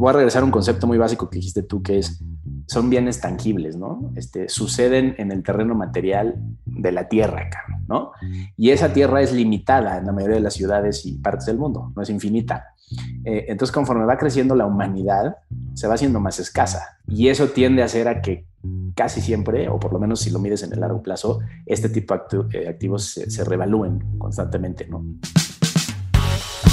voy a regresar a un concepto muy básico que dijiste tú, que es, son bienes tangibles, ¿no? Este, suceden en el terreno material de la tierra ¿no? Y esa tierra es limitada en la mayoría de las ciudades y partes del mundo, no es infinita. Eh, entonces, conforme va creciendo la humanidad, se va haciendo más escasa. Y eso tiende a hacer a que casi siempre, o por lo menos si lo mides en el largo plazo, este tipo de eh, activos se, se revalúen constantemente, ¿no?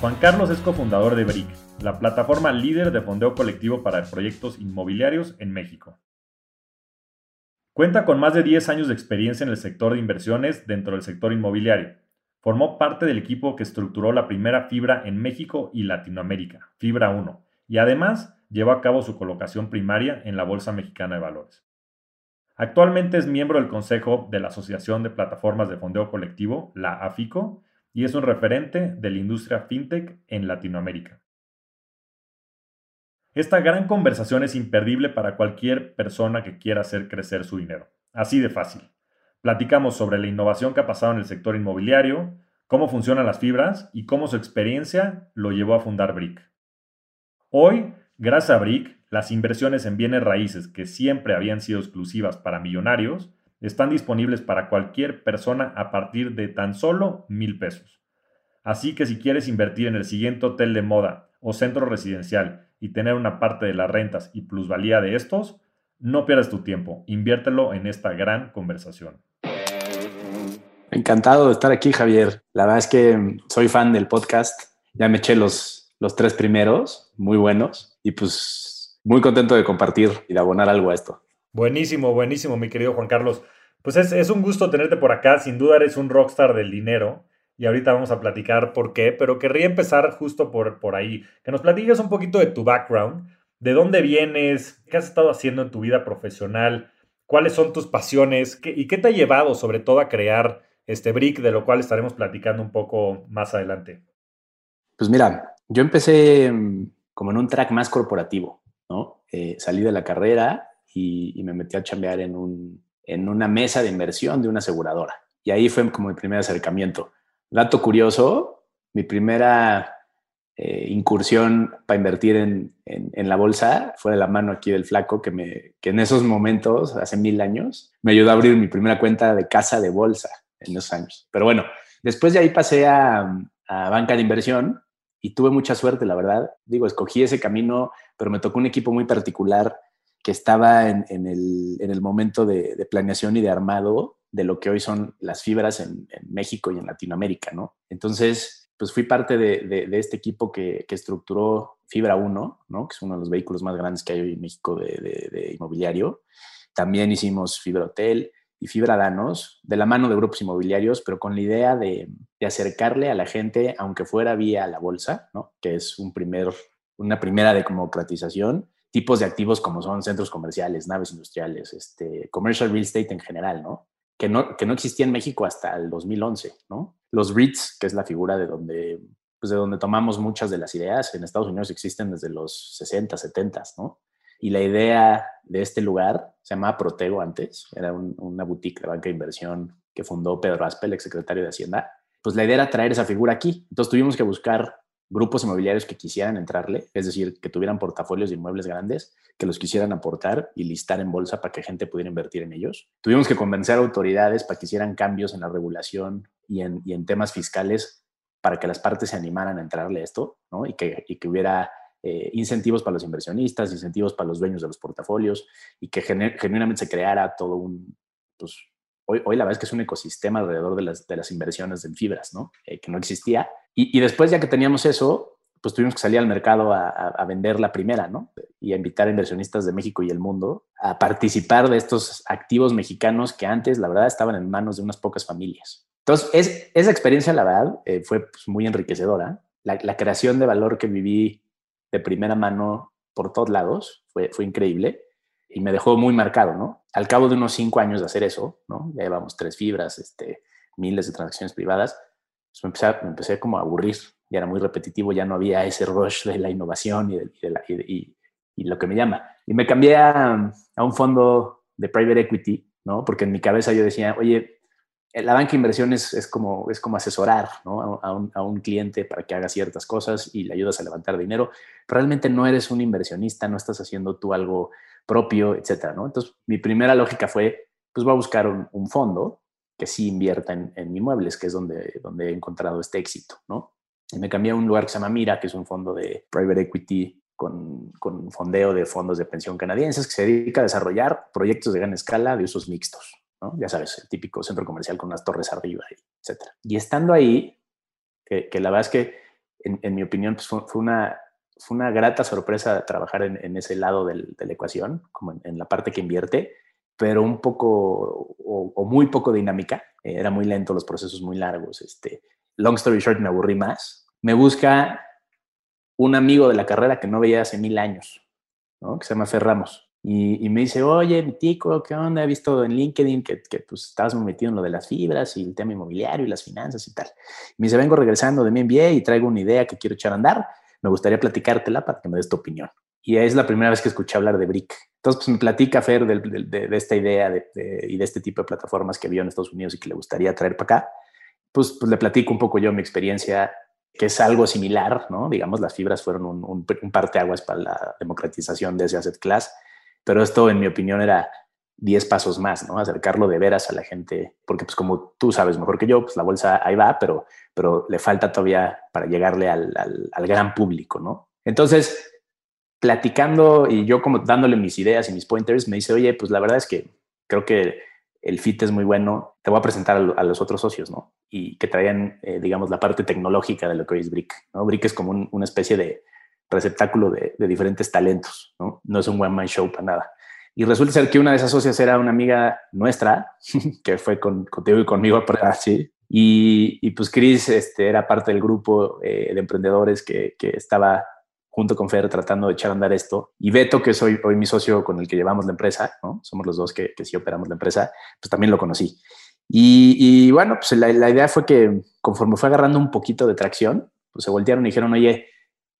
Juan Carlos es cofundador de BRIC, la plataforma líder de fondeo colectivo para proyectos inmobiliarios en México. Cuenta con más de 10 años de experiencia en el sector de inversiones dentro del sector inmobiliario. Formó parte del equipo que estructuró la primera fibra en México y Latinoamérica, Fibra 1, y además llevó a cabo su colocación primaria en la Bolsa Mexicana de Valores. Actualmente es miembro del Consejo de la Asociación de Plataformas de Fondeo Colectivo, la AFICO, y es un referente de la industria fintech en Latinoamérica. Esta gran conversación es imperdible para cualquier persona que quiera hacer crecer su dinero. Así de fácil. Platicamos sobre la innovación que ha pasado en el sector inmobiliario, cómo funcionan las fibras y cómo su experiencia lo llevó a fundar Brick. Hoy, gracias a Brick, las inversiones en bienes raíces que siempre habían sido exclusivas para millonarios están disponibles para cualquier persona a partir de tan solo mil pesos. Así que si quieres invertir en el siguiente hotel de moda o centro residencial y tener una parte de las rentas y plusvalía de estos, no pierdas tu tiempo, inviértelo en esta gran conversación. Encantado de estar aquí, Javier. La verdad es que soy fan del podcast. Ya me eché los, los tres primeros, muy buenos, y pues muy contento de compartir y de abonar algo a esto. Buenísimo, buenísimo, mi querido Juan Carlos. Pues es, es un gusto tenerte por acá. Sin duda eres un rockstar del dinero y ahorita vamos a platicar por qué, pero querría empezar justo por, por ahí. Que nos platiques un poquito de tu background, de dónde vienes, qué has estado haciendo en tu vida profesional, cuáles son tus pasiones y qué te ha llevado sobre todo a crear este brick, de lo cual estaremos platicando un poco más adelante. Pues mira, yo empecé mm, como en un track más corporativo, ¿no? Eh, salí de la carrera y, y, me metí a chambear en, un, en una mesa de inversión de una aseguradora. Y ahí fue como mi primer acercamiento. Dato curioso, mi primera eh, incursión para invertir en, en, la bolsa fue de la mano aquí del flaco que, me, que en esos momentos, hace mil años, me ayudó a abrir mi primera cuenta de casa de bolsa en esos años. Pero bueno, después de ahí pasé a, a banca de inversión y tuve mucha suerte, la verdad. Digo, escogí ese camino, pero me tocó un equipo muy particular que estaba en, el, en el, momento de, planeación y de armado de lo que hoy son las fibras en, México y en Latinoamérica, ¿no? Entonces, pues fui parte de, este equipo que, estructuró Fibra 1, ¿no? Que es uno de los vehículos más grandes que hay hoy en México de, inmobiliario. También hicimos Fibra Hotel y Fibra Danos de la mano de grupos inmobiliarios, pero con la idea de, acercarle a la gente, aunque fuera vía la bolsa, ¿no? Que es una primera democratización tipos de activos como son centros comerciales, naves industriales, este, commercial real estate en general, ¿no? que no, que no existía en México hasta el 2011, ¿no? Los REITs, que es la figura de donde, pues de donde tomamos muchas de las ideas, en Estados Unidos existen desde los 60, 70, ¿no? Y la idea de este lugar se llamaba Protego antes, era un, una boutique de banca de inversión que fundó Pedro Aspel, ex secretario de Hacienda. Pues la idea era traer esa figura aquí. Entonces tuvimos que buscar grupos inmobiliarios que quisieran entrarle, es decir, que tuvieran portafolios de inmuebles grandes, que los quisieran aportar y listar en bolsa para que gente pudiera invertir en ellos. Tuvimos que convencer a autoridades para que hicieran cambios en la regulación y en, y en temas fiscales para que las partes se animaran a entrarle a esto, ¿no? Y que, y que hubiera eh, incentivos para los inversionistas, incentivos para los dueños de los portafolios y que genuinamente se creara todo un, pues, hoy, la verdad es que es un ecosistema alrededor de las, inversiones en fibras, ¿no? Eh, que no existía y, después, ya que teníamos eso, pues tuvimos que salir al mercado a, a, vender la primera, ¿no? Y a invitar a inversionistas de México y el mundo a participar de estos activos mexicanos que antes, la verdad, estaban en manos de unas pocas familias. Entonces, es, esa experiencia, la verdad, eh, fue pues, muy enriquecedora. La, creación de valor que viví de primera mano por todos lados fue increíble. Y me dejó muy marcado, ¿no? Al cabo de unos cinco años de hacer eso, ¿no? Ya llevamos tres fibras, este, miles de transacciones privadas, pues me empecé, me empecé como a aburrir, ya era muy repetitivo, ya no había ese rush de la innovación y, y, y, lo que me llama. Y me cambié a, a, un fondo de private equity, ¿no? Porque en mi cabeza yo decía, oye, la banca de inversión es, es como, es como asesorar ¿no? a, un, a, un, cliente para que haga ciertas cosas y le ayudas a levantar dinero. realmente no eres un inversionista, no estás haciendo tú algo propio, etcétera, ¿no? Entonces, mi primera lógica fue, pues voy a buscar un, fondo que sí invierta en, en, inmuebles, que es donde, donde he encontrado este éxito, ¿no? Y me cambié a un lugar que se llama Mira, que es un fondo de private equity con, con fondeo de fondos de pensión canadienses que se dedica a desarrollar proyectos de gran escala de usos mixtos, ¿no? Ya sabes, el típico centro comercial con unas torres arriba, etcétera. Y estando ahí, que, la verdad es que, en, mi opinión, pues fue una fue una grata sorpresa trabajar en, ese lado de la ecuación, como en, la parte que invierte, pero un poco o, muy poco dinámica. Eh, era muy lento, los procesos muy largos. Este, long story short, me aburrí más. Me busca un amigo de la carrera que no veía hace mil años, ¿no? que se llama Fer Ramos. Y, me dice, oye, mi tico, ¿qué onda? He visto en LinkedIn que, que pues, estabas muy metido en lo de las fibras y el tema inmobiliario y las finanzas y tal. me dice, vengo regresando de mi MBA y traigo una idea que quiero echar a andar me gustaría platicártela para que me des tu opinión. Y es la primera vez que escuché hablar de Brick. Entonces, pues me platica Fer de, de, esta idea y de este tipo de plataformas que vio en Estados Unidos y que le gustaría traer para acá. Pues, pues le platico un poco yo mi experiencia, que es algo similar, ¿no? Digamos, las fibras fueron un, un, un parteaguas para la democratización de ese asset class, pero esto, en mi opinión, era 10 pasos más, ¿no? Acercarlo de veras a la gente, porque pues como tú sabes mejor que yo, pues la bolsa ahí va, pero, pero le falta todavía para llegarle al, al, gran público, ¿no? Entonces, platicando y yo como dándole mis ideas y mis pointers, me dice, oye, pues la verdad es que creo que el fit es muy bueno, te voy a presentar a, los otros socios, ¿no? Y que traían, eh, digamos, la parte tecnológica de lo que hoy es Brick, ¿no? Brick es como una especie de receptáculo de, de diferentes talentos, ¿no? No es un one-man show para nada. Y resulta ser que una de esas socias era una amiga nuestra, que fue con, contigo y conmigo, así. Y, y, pues Chris este, era parte del grupo eh, de emprendedores que, que, estaba junto con Fer tratando de echar a andar esto. Y Beto, que soy hoy mi socio con el que llevamos la empresa, ¿no? somos los dos que, que sí operamos la empresa, pues también lo conocí. Y, y bueno, pues la, la, idea fue que conforme fue agarrando un poquito de tracción, pues se voltearon y dijeron, oye,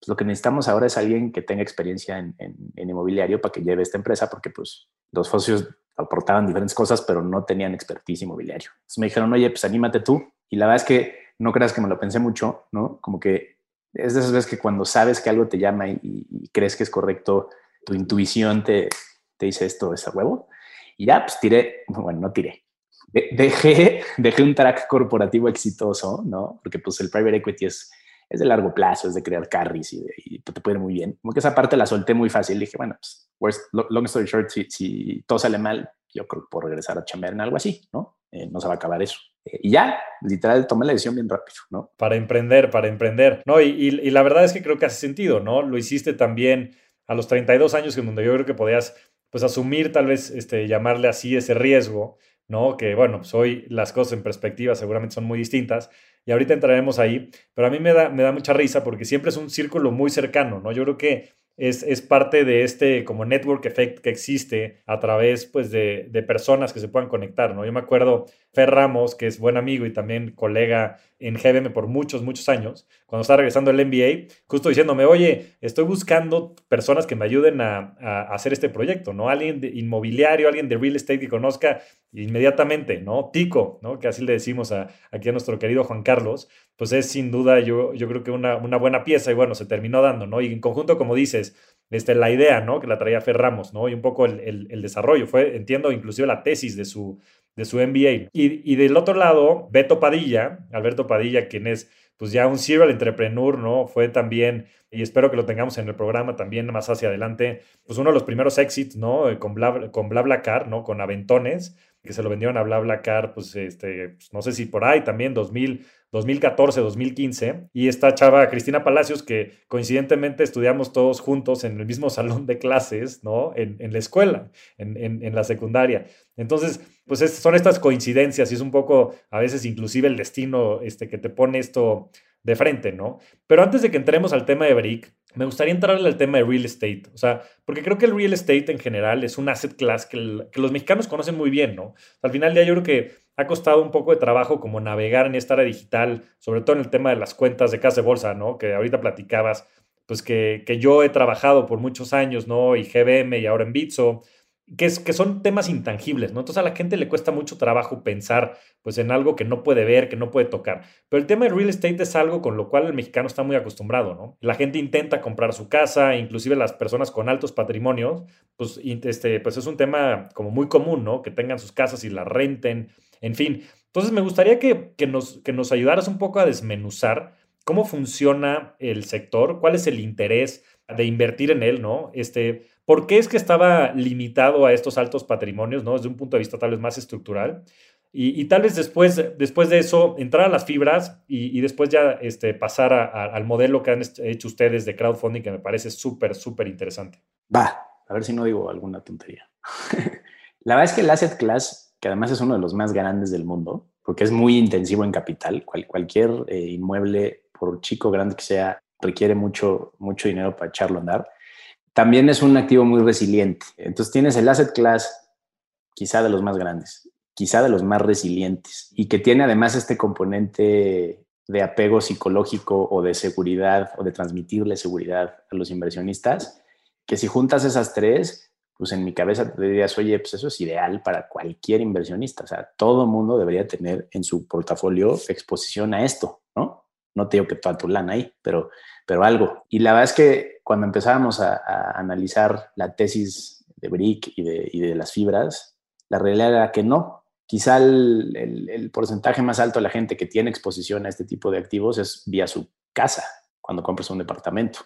pues lo que necesitamos ahora es alguien que tenga experiencia en, inmobiliario para que lleve esta empresa, porque pues los socios aportaban diferentes cosas, pero no tenían expertise inmobiliario. Entonces me dijeron, oye, pues anímate tú. Y la verdad es que no creas que me lo pensé mucho, ¿no? Como que es de esas veces que cuando sabes que algo te llama y, crees que es correcto, tu intuición te, te dice esto es a huevo. Y ya, pues tiré, bueno, no tiré. dejé, dejé un track corporativo exitoso, ¿no? Porque pues el private equity es es de largo plazo, es de crear carries y, te puede ir muy bien. Como que esa parte la solté muy fácil. Dije, bueno, pues, long story short, si, todo sale mal, yo creo que puedo regresar a chambear en algo así, ¿no? Eh, no se va a acabar eso. Eh, y ya, literal, tomé la decisión bien rápido, ¿no? Para emprender, para emprender. No, y, y, la verdad es que creo que hace sentido, ¿no? Lo hiciste también a los 32 años, en donde yo creo que podías, pues, asumir, tal vez, este, llamarle así ese riesgo, ¿no? Que, bueno, pues hoy las cosas en perspectiva seguramente son muy distintas, y ahorita entraremos ahí, pero a mí me da, me da mucha risa porque siempre es un círculo muy cercano, ¿no? Yo creo que es, parte de este como network effect que existe a través pues de, de, personas que se puedan conectar, ¿no? Yo me acuerdo Fer Ramos, que es buen amigo y también colega en GBM por muchos, muchos años, cuando estaba regresando el MBA, justo diciéndome, oye, estoy buscando personas que me ayuden a, hacer este proyecto, ¿no? Alguien de inmobiliario, alguien de real estate que conozca inmediatamente, ¿no? Tico, ¿no? Que así le decimos a, aquí a nuestro querido Juan Carlos, pues es sin duda yo, yo creo que una, una buena pieza y bueno, se terminó dando, ¿no? Y en conjunto, como dices, este, la idea, ¿no? Que la traía Fer Ramos, ¿no? Y un poco el, el desarrollo, fue, entiendo, inclusive la tesis de su, de su MBA. Y, y, del otro lado, Beto Padilla, Alberto Padilla, quien es pues ya un serial entrepreneur, ¿no? Fue también, y espero que lo tengamos en el programa también más hacia adelante, pues uno de los primeros exits, ¿no? Con, Bla, con BlaBlaCar, ¿no? Con Aventones, que se lo vendieron a BlaBlaCar, pues, este, pues, no sé si por ahí también, 2000, 2014, 2015, y esta chava Cristina Palacios, que coincidentemente estudiamos todos juntos en el mismo salón de clases, ¿no? En, en la escuela, en, en, la secundaria. Entonces, pues son estas coincidencias y es un poco, a veces inclusive el destino este, que te pone esto de frente, ¿no? Pero antes de que entremos al tema de Brick, me gustaría entrarle al tema de real estate. O sea, porque creo que el real estate en general es un asset class que, los mexicanos conocen muy bien, ¿no? al final del día yo creo que ha costado un poco de trabajo como navegar en esta área digital, sobre todo en el tema de las cuentas de casa de bolsa, ¿no? Que ahorita platicabas, pues que, que yo he trabajado por muchos años, ¿no? Y GBM y ahora en Bitso que, son temas intangibles, ¿no? Entonces a la gente le cuesta mucho trabajo pensar pues en algo que no puede ver, que no puede tocar. Pero el tema de real estate es algo con lo cual el mexicano está muy acostumbrado, ¿no? La gente intenta comprar su casa, inclusive las personas con altos patrimonios, pues, este, pues es un tema como muy común, ¿no? Que tengan sus casas y las renten, en fin. Entonces me gustaría que, que, nos, que nos ayudaras un poco a desmenuzar cómo funciona el sector, cuál es el interés de invertir en él, ¿no? Este, ¿Por qué es que estaba limitado a estos altos patrimonios, ¿no? Desde un punto de vista tal vez más estructural. Y, tal vez después, después de eso, entrar a las fibras y, después ya este, pasar al modelo que han hecho ustedes de crowdfunding, que me parece súper, súper interesante. Va, a ver si no digo alguna tontería. La verdad es que el asset class, que además es uno de los más grandes del mundo, porque es muy intensivo en capital, cualquier eh, inmueble, por chico grande que sea, requiere mucho, mucho dinero para echarlo a andar también es un activo muy resiliente. Entonces tienes el asset class quizá de los más grandes, quizá de los más resilientes y que tiene además este componente de apego psicológico o de seguridad o de transmitirle seguridad a los inversionistas, que si juntas esas tres, pues en mi cabeza te dirías, oye, pues eso es ideal para cualquier inversionista. O sea, todo mundo debería tener en su portafolio exposición a esto, ¿no? No te digo que toda tu lana ahí, pero, pero algo. Y la verdad es que cuando empezábamos a, analizar la tesis de Brick y de, las fibras, la realidad era que no. Quizá el, porcentaje más alto de la gente que tiene exposición a este tipo de activos es vía su casa, cuando compras un departamento.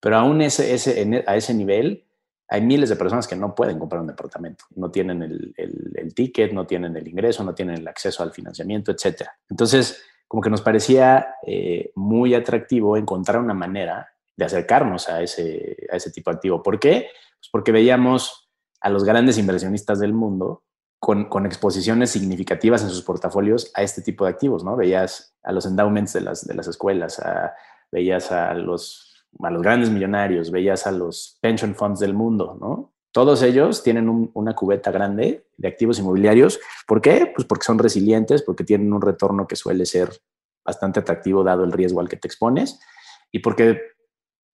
Pero aún ese, ese, a ese nivel, hay miles de personas que no pueden comprar un departamento. No tienen el, ticket, no tienen el ingreso, no tienen el acceso al financiamiento, etc. Entonces, como que nos parecía eh, muy atractivo encontrar una manera de acercarnos a ese, a ese tipo de activo. ¿Por qué? Pues porque veíamos a los grandes inversionistas del mundo con, con, exposiciones significativas en sus portafolios a este tipo de activos, ¿no? Veías a los endowments de las, de las escuelas, veías a los, a los grandes millonarios, veías a los pension funds del mundo, ¿no? Todos ellos tienen una cubeta grande de activos inmobiliarios. ¿Por qué? Pues porque son resilientes, porque tienen un retorno que suele ser bastante atractivo dado el riesgo al que te expones y porque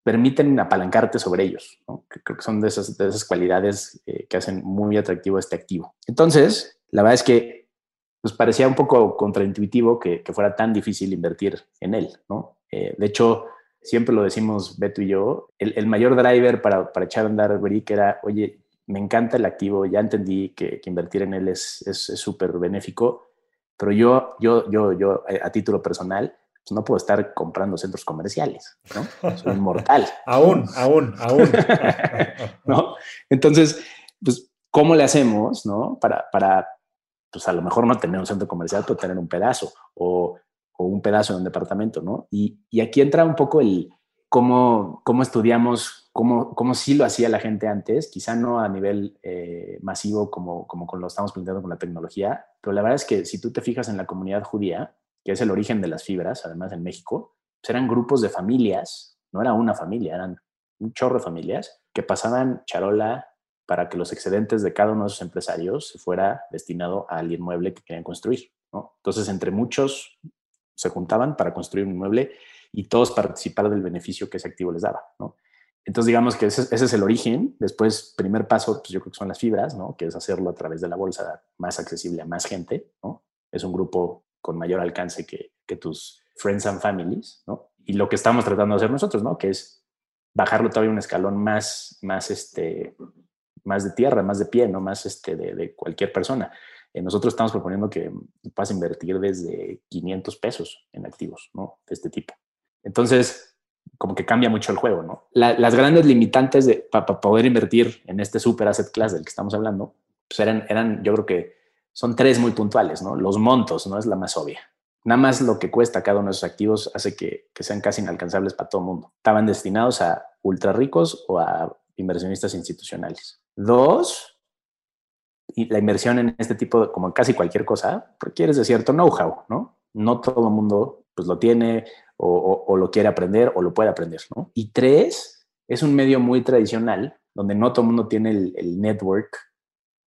permiten apalancarte sobre ellos. creo que son de esas, de esas cualidades eh, que hacen muy atractivo este activo. Entonces, la verdad es que pues parecía un poco contraintuitivo que, fuera tan difícil invertir en él. ¿no? Eh, de hecho, siempre lo decimos Beto y yo, el, mayor driver para, para, echar a andar Brick era, oye, me encanta el activo, ya entendí que, invertir en él es súper es, benéfico, pero yo, yo, yo, yo, eh, a título personal, pues no puedo estar comprando centros comerciales, ¿no? Soy inmortal. aún, aún, aún. ¿No? Entonces, pues, ¿cómo le hacemos, no? Para, para, pues a lo mejor no tener un centro comercial, pero tener un pedazo o, o un pedazo de un departamento, ¿no? Y, y, aquí entra un poco el cómo, cómo estudiamos, cómo, cómo sí lo hacía la gente antes, quizá no a nivel eh, masivo como, como lo estamos planteando con la tecnología, pero la verdad es que si tú te fijas en la comunidad judía, que es el origen de las fibras, además en México, pues eran grupos de familias, no era una familia, eran un chorro de familias que pasaban charola para que los excedentes de cada uno de esos empresarios se fuera destinado al inmueble que querían construir. Entonces, entre muchos se juntaban para construir un inmueble y todos participar del beneficio que ese activo les daba. Entonces, digamos que ese, es el origen. Después, primer paso, pues yo creo que son las fibras, ¿no? que es hacerlo a través de la bolsa más accesible a más gente. ¿no? Es un grupo con mayor alcance que, que tus friends and families, ¿no? Y lo que estamos tratando de hacer nosotros, ¿no? Que es bajarlo todavía un escalón más, más, este, más de tierra, más de pie, ¿no? Más este, de, de cualquier persona. Eh, nosotros estamos proponiendo que puedas invertir desde 500 pesos en activos, ¿no? De este tipo. Entonces, como que cambia mucho el juego, ¿no? las grandes limitantes de, para poder invertir en este super asset class del que estamos hablando, pues eran, eran yo creo que son tres muy puntuales, ¿no? Los montos, ¿no? Es la más obvia. Nada más lo que cuesta cada uno de esos activos hace que, sean casi inalcanzables para todo el mundo. Estaban destinados a ultra ricos o a inversionistas institucionales. Dos, la inversión en este tipo, de, como casi cualquier cosa, requiere de cierto know-how, ¿no? No todo el mundo pues lo tiene o, lo quiere aprender o lo puede aprender, ¿no? Y tres, es un medio muy tradicional donde no todo el mundo tiene el, network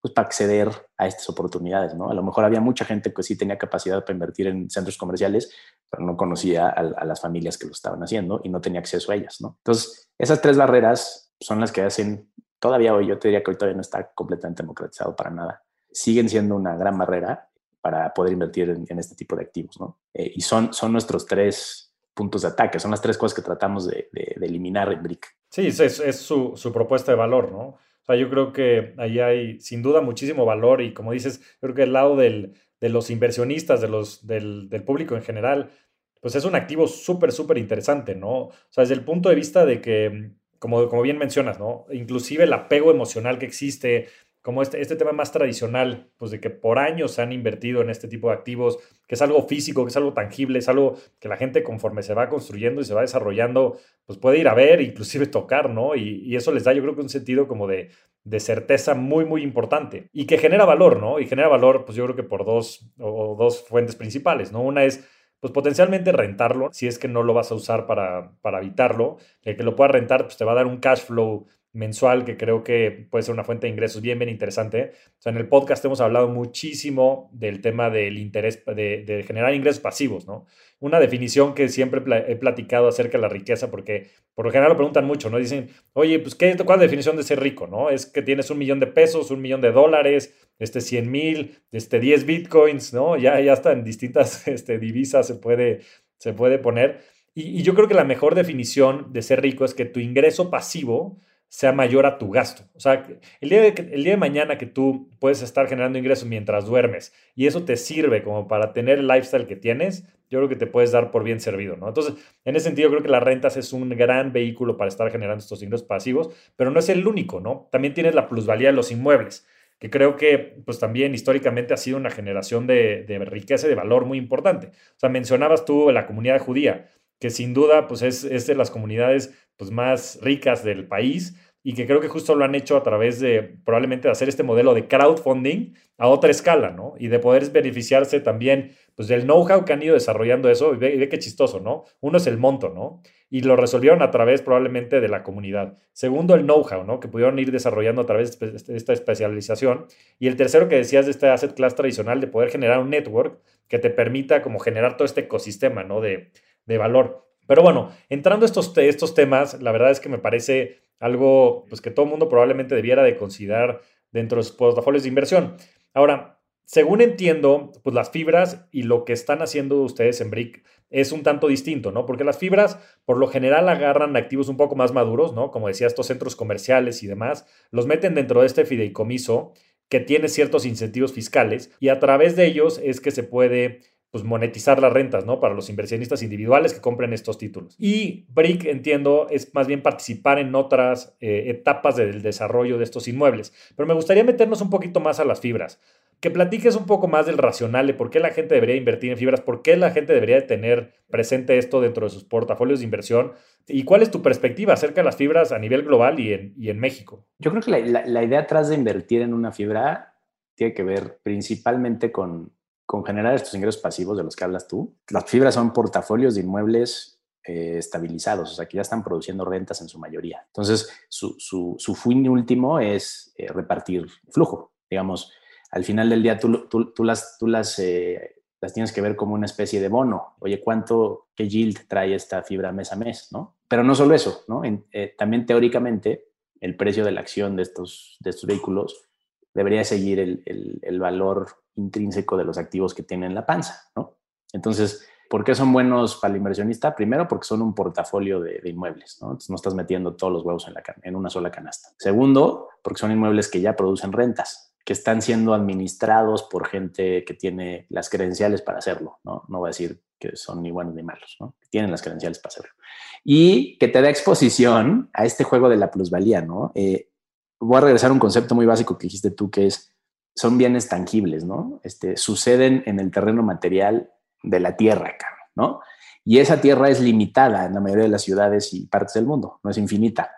pues, para acceder a estas oportunidades, ¿no? A lo mejor había mucha gente que sí tenía capacidad para invertir en centros comerciales, pero no conocía a, a las familias que lo estaban haciendo y no tenía acceso a ellas, ¿no? Entonces, esas tres barreras son las que hacen, todavía hoy, yo te diría que hoy todavía no está completamente democratizado para nada, siguen siendo una gran barrera para poder invertir en, este tipo de activos, ¿no? Eh, y son, son nuestros tres puntos de ataque, son las tres cosas que tratamos de, eliminar en BRIC. Sí, es, es su, su, propuesta de valor, ¿no? O sea, yo creo que ahí hay sin duda muchísimo valor y como dices, yo creo que el lado del, de los inversionistas, de los, del, del público en general, pues es un activo súper, súper interesante, ¿no? O sea, desde el punto de vista de que, como, como bien mencionas, ¿no? Inclusive el apego emocional que existe, como este, este tema más tradicional, pues de que por años se han invertido en este tipo de activos, que es algo físico, que es algo tangible, es algo que la gente conforme se va construyendo y se va desarrollando, pues puede ir a ver, inclusive tocar, ¿no? Y, eso les da yo creo que un sentido como de, de, certeza muy, muy importante y que genera valor, ¿no? Y genera valor, pues yo creo que por dos, o dos fuentes principales, ¿no? Una es pues potencialmente rentarlo, si es que no lo vas a usar para, para evitarlo, el que lo puedas rentar, pues te va a dar un cash flow mensual que creo que puede ser una fuente de ingresos bien, bien interesante. O sea, en el podcast hemos hablado muchísimo del tema del interés, de, generar ingresos pasivos, ¿no? Una definición que siempre he platicado acerca de la riqueza, porque por lo general lo preguntan mucho, ¿no? Dicen, oye, pues, ¿qué, ¿cuál es la definición de ser rico, no? Es que tienes un millón de pesos, un millón de dólares, este 100 mil, este 10 bitcoins, ¿no? Ya, ya hasta en distintas este, divisas se puede, se puede poner. Y, y yo creo que la mejor definición de ser rico es que tu ingreso pasivo sea mayor a tu gasto. O sea, el día, de, el día de mañana que tú puedes estar generando ingresos mientras duermes y eso te sirve como para tener el lifestyle que tienes, yo creo que te puedes dar por bien servido, ¿no? Entonces, en ese sentido, creo que las rentas es un gran vehículo para estar generando estos ingresos pasivos, pero no es el único, ¿no? También tienes la plusvalía de los inmuebles, que creo que, pues también históricamente ha sido una generación de, de riqueza y de valor muy importante. O sea, mencionabas tú la comunidad judía que sin duda pues es, es de las comunidades pues, más ricas del país y que creo que justo lo han hecho a través de probablemente de hacer este modelo de crowdfunding a otra escala, ¿no? Y de poder beneficiarse también pues del know-how que han ido desarrollando eso y ve, qué chistoso, ¿no? Uno es el monto, ¿no? Y lo resolvieron a través probablemente de la comunidad. Segundo, el know-how, ¿no? Que pudieron ir desarrollando a través de esta especialización. Y el tercero que decías de este asset class tradicional, de poder generar un network que te permita como generar todo este ecosistema, ¿no? De, de valor. Pero bueno, entrando a estos, estos temas, la verdad es que me parece algo pues, que todo el mundo probablemente debiera de considerar dentro de sus portafolios de inversión. Ahora, según entiendo, pues las fibras y lo que están haciendo ustedes en Brick es un tanto distinto, ¿no? Porque las fibras por lo general agarran activos un poco más maduros, ¿no? Como decía, estos centros comerciales y demás, los meten dentro de este fideicomiso que tiene ciertos incentivos fiscales y a través de ellos es que se puede pues, monetizar las rentas, ¿no? Para los inversionistas individuales que compren estos títulos. Y BRIC, entiendo, es más bien participar en otras eh, etapas del desarrollo de estos inmuebles. Pero me gustaría meternos un poquito más a las fibras. Que platiques un poco más del racional de por qué la gente debería invertir en fibras, por qué la gente debería tener presente esto dentro de sus portafolios de inversión y cuál es tu perspectiva acerca de las fibras a nivel global y en, y en México. Yo creo que la, la idea atrás de invertir en una fibra tiene que ver principalmente con con generar estos ingresos pasivos de los que hablas tú. Las fibras son portafolios de inmuebles eh, estabilizados, o sea, que ya están produciendo rentas en su mayoría. Entonces, su, su, fin último es eh, repartir flujo. Digamos, al final del día tú, tú, las, tú las, eh, las tienes que ver como una especie de bono. Oye, ¿cuánto, qué yield trae esta fibra mes a mes? ¿no? Pero no solo eso, ¿no? también teóricamente el precio de la acción de estos, de estos vehículos debería seguir el, valor intrínseco de los activos que tienen la panza, ¿no? Entonces, ¿por qué son buenos para el inversionista? Primero, porque son un portafolio de, inmuebles, ¿no? Entonces, no estás metiendo todos los huevos en, en una sola canasta. Segundo, porque son inmuebles que ya producen rentas, que están siendo administrados por gente que tiene las credenciales para hacerlo, ¿no? No voy a decir que son ni buenos ni malos, ¿no? Tienen las credenciales para hacerlo. Y que te da exposición a este juego de la plusvalía, ¿no? Eh, voy a regresar a un concepto muy básico que dijiste tú, que es son bienes tangibles, ¿no? Este, suceden en el terreno material de la tierra, ¿no? Y esa tierra es limitada en la mayoría de las ciudades y partes del mundo, no es infinita.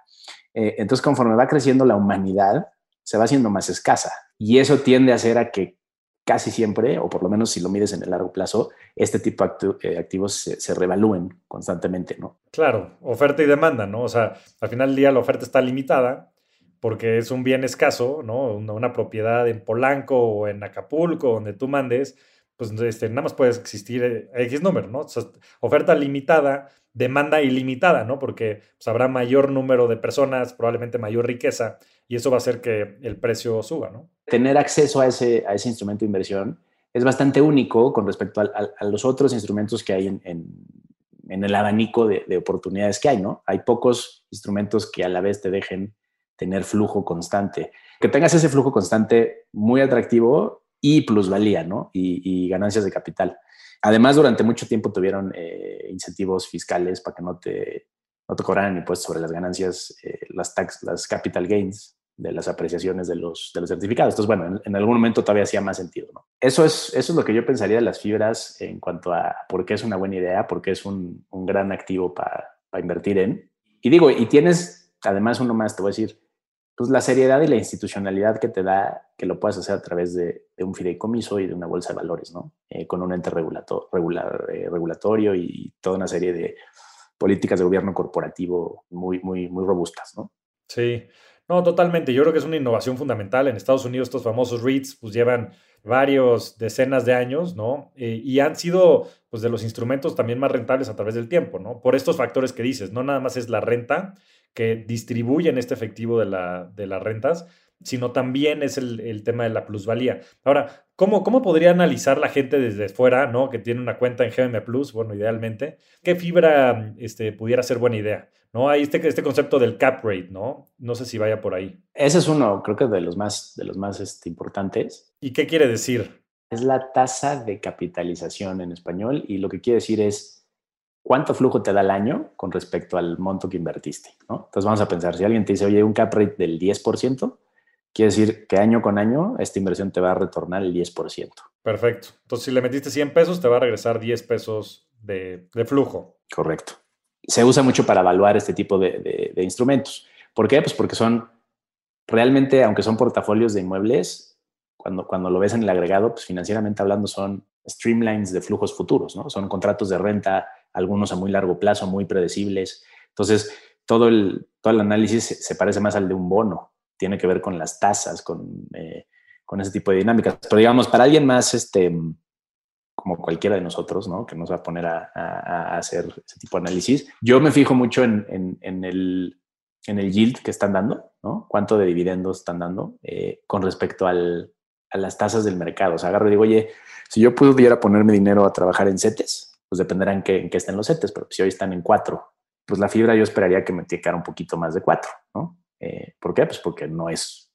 Eh, entonces, conforme va creciendo la humanidad, se va haciendo más escasa. Y eso tiende a hacer a que casi siempre, o por lo menos si lo mides en el largo plazo, este tipo de eh, activos se, revalúen constantemente, ¿no? Claro, oferta y demanda, ¿no? O sea, al final del día la oferta está limitada porque es un bien escaso, ¿no? Una, propiedad en Polanco o en Acapulco, donde tú mandes, pues este, nada más puede existir eh, X número, ¿no? O sea, oferta limitada, demanda ilimitada, ¿no? Porque pues, habrá mayor número de personas, probablemente mayor riqueza, y eso va a hacer que el precio suba, ¿no? Tener acceso a ese, a ese instrumento de inversión es bastante único con respecto a, los otros instrumentos que hay en, en, el abanico de, de, oportunidades que hay, ¿no? Hay pocos instrumentos que a la vez te dejen tener flujo constante. Que tengas ese flujo constante muy atractivo y plusvalía, ¿no? Y, ganancias de capital. Además, durante mucho tiempo tuvieron eh, incentivos fiscales para que no te, no te cobraran impuestos sobre las ganancias, eh, las, tax, las capital gains de las apreciaciones de los, de los certificados. Entonces, bueno, en, algún momento todavía hacía más sentido, ¿no? Eso es, eso es lo que yo pensaría de las fibras en cuanto a por qué es una buena idea, por qué es un, un gran activo para invertir en. Y digo, y tienes, además uno más, te voy a decir, pues la seriedad y la institucionalidad que te da que lo puedas hacer a través de, un fideicomiso y de una bolsa de valores, ¿no? Eh, con un ente regulator, regular, eh, regulatorio y toda una serie de políticas de gobierno corporativo muy, muy, muy robustas, ¿no? Sí, no, totalmente. Yo creo que es una innovación fundamental. En Estados Unidos estos famosos REITs pues llevan varios decenas de años, ¿no? Eh, y han sido pues de los instrumentos también más rentables a través del tiempo, ¿no? Por estos factores que dices, no nada más es la renta, que distribuyen este efectivo de, la, de las rentas, sino también es el, tema de la plusvalía. Ahora, ¿cómo, ¿cómo podría analizar la gente desde fuera, ¿no? que tiene una cuenta en GM Plus, bueno, idealmente, qué fibra este, pudiera ser buena idea? ¿no? Hay este, este concepto del cap rate, ¿no? No sé si vaya por ahí. Ese es uno, creo que de los más, de los más este, importantes. ¿Y qué quiere decir? Es la tasa de capitalización en español y lo que quiere decir es cuánto flujo te da el año con respecto al monto que invertiste. ¿no? Entonces vamos a pensar, si alguien te dice, oye, un cap rate del 10%, quiere decir que año con año esta inversión te va a retornar el 10%. Perfecto. Entonces si le metiste 100 pesos, te va a regresar 10 pesos de, flujo. Correcto. Se usa mucho para evaluar este tipo de, de instrumentos. ¿Por qué? Pues porque son realmente, aunque son portafolios de inmuebles, cuando, cuando lo ves en el agregado, pues financieramente hablando son streamlines de flujos futuros, ¿no? Son contratos de renta algunos a muy largo plazo, muy predecibles. Entonces, todo el, todo el análisis se, parece más al de un bono, tiene que ver con las tasas, con, eh, con ese tipo de dinámicas. Pero digamos, para alguien más, este, como cualquiera de nosotros, ¿no? que nos va a poner a, hacer ese tipo de análisis, yo me fijo mucho en, en, el, en el yield que están dando, ¿no? cuánto de dividendos están dando eh, con respecto al, a las tasas del mercado. O sea, agarro y digo, oye, si yo pudiera ponerme dinero a trabajar en CETES, pues dependerá en qué, estén los setes, pero si hoy están en cuatro, pues la fibra yo esperaría que me quedara un poquito más de cuatro, ¿no? Eh, ¿Por qué? Pues porque no es,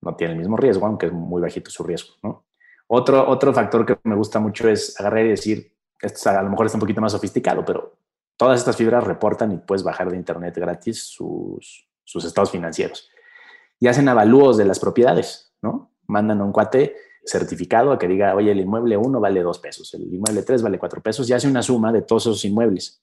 no tiene el mismo riesgo, aunque es muy bajito su riesgo, ¿no? Otro, otro factor que me gusta mucho es agarrar y decir, esto a lo mejor está un poquito más sofisticado, pero todas estas fibras reportan y puedes bajar de internet gratis sus, sus estados financieros. Y hacen avalúos de las propiedades, ¿no? Mandan a un cuate certificado a que diga, oye, el inmueble 1 vale 2 pesos, el inmueble 3 vale 4 pesos, y hace una suma de todos esos inmuebles.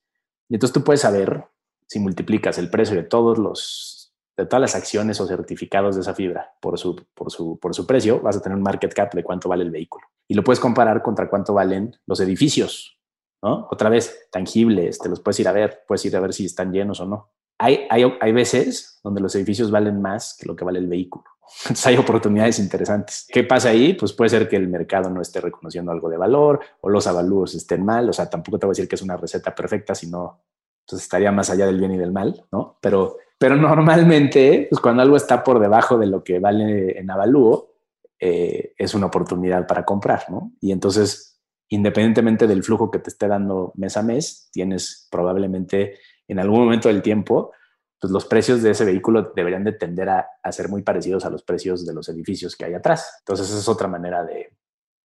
Y entonces tú puedes saber si multiplicas el precio de todos los de todas las acciones o certificados de esa fibra por su, por su, por su precio, vas a tener un market cap de cuánto vale el vehículo. Y lo puedes comparar contra cuánto valen los edificios, ¿no? Otra vez, tangibles, te los puedes ir a ver, puedes ir a ver si están llenos o no. Hay, hay, hay veces donde los edificios valen más que lo que vale el vehículo. Entonces hay oportunidades interesantes. ¿Qué pasa ahí? Pues puede ser que el mercado no esté reconociendo algo de valor o los avalúos estén mal. O sea, tampoco te voy a decir que es una receta perfecta, sino entonces estaría más allá del bien y del mal, ¿no? Pero, pero normalmente, pues cuando algo está por debajo de lo que vale en avalúo, eh, es una oportunidad para comprar, ¿no? Y entonces, independientemente del flujo que te esté dando mes a mes, tienes probablemente en algún momento del tiempo pues los precios de ese vehículo deberían de tender a, ser muy parecidos a los precios de los edificios que hay atrás. Entonces, esa es otra manera de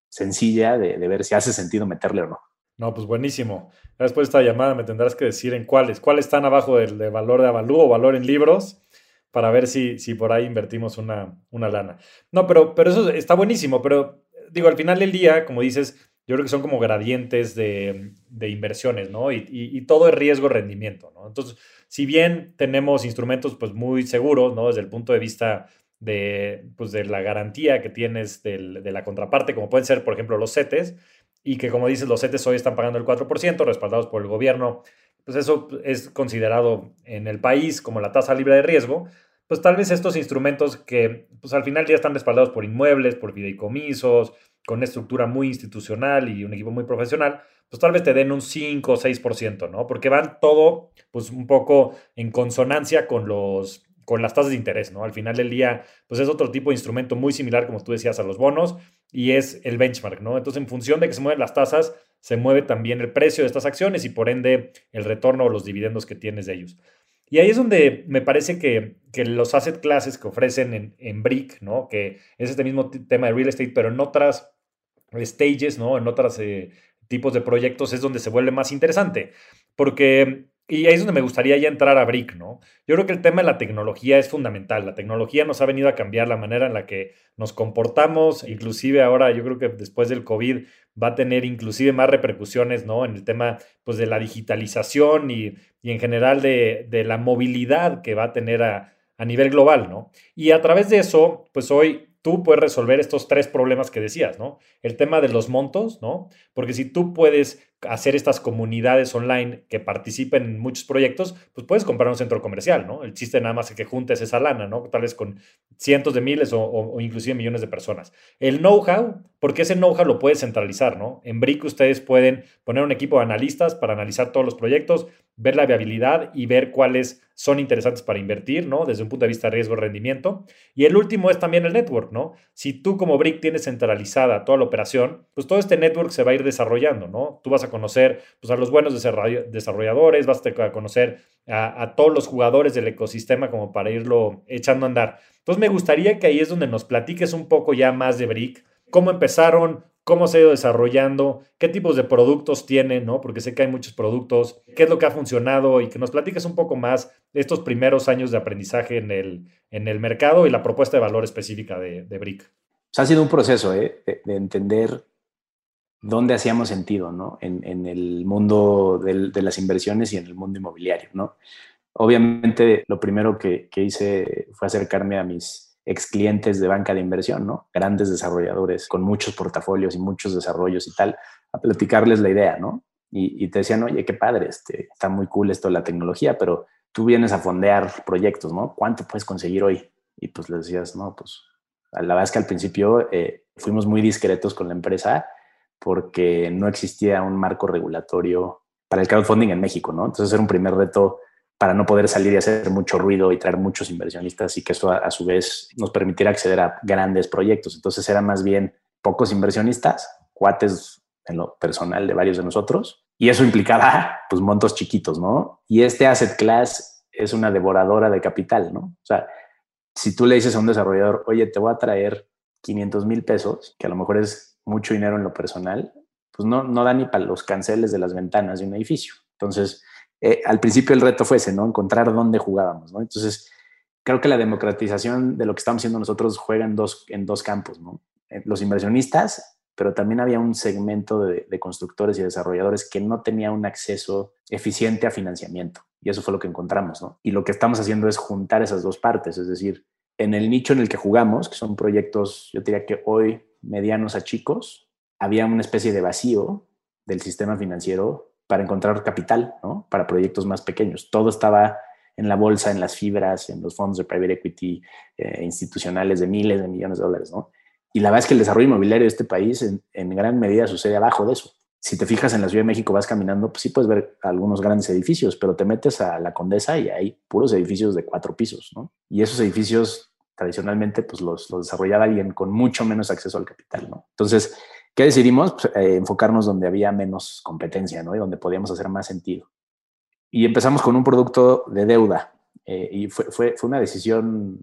sencilla de, ver si hace sentido meterle o no. No, pues buenísimo. Después de esta llamada me tendrás que decir en cuáles, cuáles están abajo del de valor de avalúo o valor en libros para ver si, si por ahí invertimos una, una lana. No, pero, pero eso está buenísimo, pero digo, al final del día, como dices, yo creo que son como gradientes de, de inversiones, ¿no? Y, y, y todo es riesgo-rendimiento, ¿no? Entonces, si bien tenemos instrumentos pues muy seguros, ¿no? Desde el punto de vista de, pues de la garantía que tienes de la contraparte, como pueden ser, por ejemplo, los CETES, y que como dices, los CETES hoy están pagando el 4%, respaldados por el gobierno, pues eso es considerado en el país como la tasa libre de riesgo, pues tal vez estos instrumentos que pues al final ya están respaldados por inmuebles, por fideicomisos, con una estructura muy institucional y un equipo muy profesional, pues tal vez te den un 5 o 6%, ¿no? Porque van todo, pues un poco en consonancia con los con las tasas de interés, ¿no? Al final del día, pues es otro tipo de instrumento muy similar, como tú decías, a los bonos y es el benchmark, ¿no? Entonces, en función de que se mueven las tasas, se mueve también el precio de estas acciones y por ende el retorno o los dividendos que tienes de ellos. Y ahí es donde me parece que, los asset classes que ofrecen en, en BRIC, ¿no? Que es este mismo tema de real estate, pero en otras stages, ¿no? En otros eh, tipos de proyectos es donde se vuelve más interesante. Porque y ahí es donde me gustaría ya entrar a Brick, ¿no? Yo creo que el tema de la tecnología es fundamental. La tecnología nos ha venido a cambiar la manera en la que nos comportamos, inclusive ahora yo creo que después del COVID va a tener inclusive más repercusiones, ¿no? En el tema, pues, de la digitalización y, en general de, de, la movilidad que va a tener a, a nivel global, ¿no? Y a través de eso, pues hoy tú puedes resolver estos tres problemas que decías, ¿no? El tema de los montos, ¿no? Porque si tú puedes hacer estas comunidades online que participen en muchos proyectos, pues puedes comprar un centro comercial, ¿no? El chiste nada más es que juntes esa lana, ¿no? Tal vez con cientos de miles o, inclusive millones de personas. El know-how, porque ese know-how lo puedes centralizar, ¿no? En Brick ustedes pueden poner un equipo de analistas para analizar todos los proyectos, ver la viabilidad y ver cuáles son interesantes para invertir, ¿no? Desde un punto de vista de riesgo-rendimiento. Y el último es también el network, ¿no? Si tú como Brick tienes centralizada toda la operación, pues todo este network se va a ir desarrollando, ¿no? Tú vas a conocer pues, a los buenos desarrolladores, vas a conocer a, todos los jugadores del ecosistema como para irlo echando a andar. Entonces me gustaría que ahí es donde nos platiques un poco ya más de Brick, cómo empezaron, cómo se ha ido desarrollando, qué tipos de productos tienen, ¿no? Porque sé que hay muchos productos, qué es lo que ha funcionado y que nos platiques un poco más estos primeros años de aprendizaje en el, en el mercado y la propuesta de valor específica de, de Brick. ha sido un proceso ¿eh? de, entender dónde hacíamos sentido, ¿no? En, el mundo de las inversiones y en el mundo inmobiliario, ¿no? Obviamente, lo primero que hice fue acercarme a mis ex clientes de banca de inversión, ¿no? Grandes desarrolladores con muchos portafolios y muchos desarrollos y tal, a platicarles la idea, ¿no? Y, te decían, oye, qué padre, este, está muy cool esto de la tecnología, pero tú vienes a fondear proyectos, ¿no? ¿Cuánto puedes conseguir hoy? Y pues les decías, no, pues la verdad es que al principio eh, fuimos muy discretos con la empresa porque no existía un marco regulatorio para el crowdfunding en México, ¿no? Entonces era un primer reto para no poder salir y hacer mucho ruido y traer muchos inversionistas y que eso a, su vez nos permitiera acceder a grandes proyectos. Entonces era más bien pocos inversionistas, cuates en lo personal de varios de nosotros, y eso implicaba pues montos chiquitos, ¿no? Y este asset class es una devoradora de capital, ¿no? O sea, si tú le dices a un desarrollador, oye, te voy a traer 500 mil pesos, que a lo mejor es mucho dinero en lo personal, pues no, no da ni para los canceles de las ventanas de un edificio. Entonces, eh, al principio el reto fue ese, ¿no? Encontrar dónde jugábamos, ¿no? Entonces, creo que la democratización de lo que estamos haciendo nosotros juega en dos, en dos campos, ¿no? Eh, los inversionistas, pero también había un segmento de, constructores y desarrolladores que no tenía un acceso eficiente a financiamiento. Y eso fue lo que encontramos, ¿no? Y lo que estamos haciendo es juntar esas dos partes, es decir, en el nicho en el que jugamos, que son proyectos, yo diría que hoy medianos a chicos, había una especie de vacío del sistema financiero para encontrar capital, ¿no? Para proyectos más pequeños. Todo estaba en la bolsa, en las fibras, en los fondos de private equity eh, institucionales de miles de millones de dólares, ¿no? Y la verdad es que el desarrollo inmobiliario de este país en, gran medida sucede abajo de eso. Si te fijas en la Ciudad de México, vas caminando, pues sí puedes ver algunos grandes edificios, pero te metes a la Condesa y hay puros edificios de cuatro pisos, ¿no? Y esos edificios tradicionalmente pues los, los desarrollaba alguien con mucho menos acceso al capital, ¿no? Entonces, ¿Qué decidimos? Pues, eh, enfocarnos donde había menos competencia, ¿no? Y donde podíamos hacer más sentido. Y empezamos con un producto de deuda. Eh, y fue, fue, fue, una decisión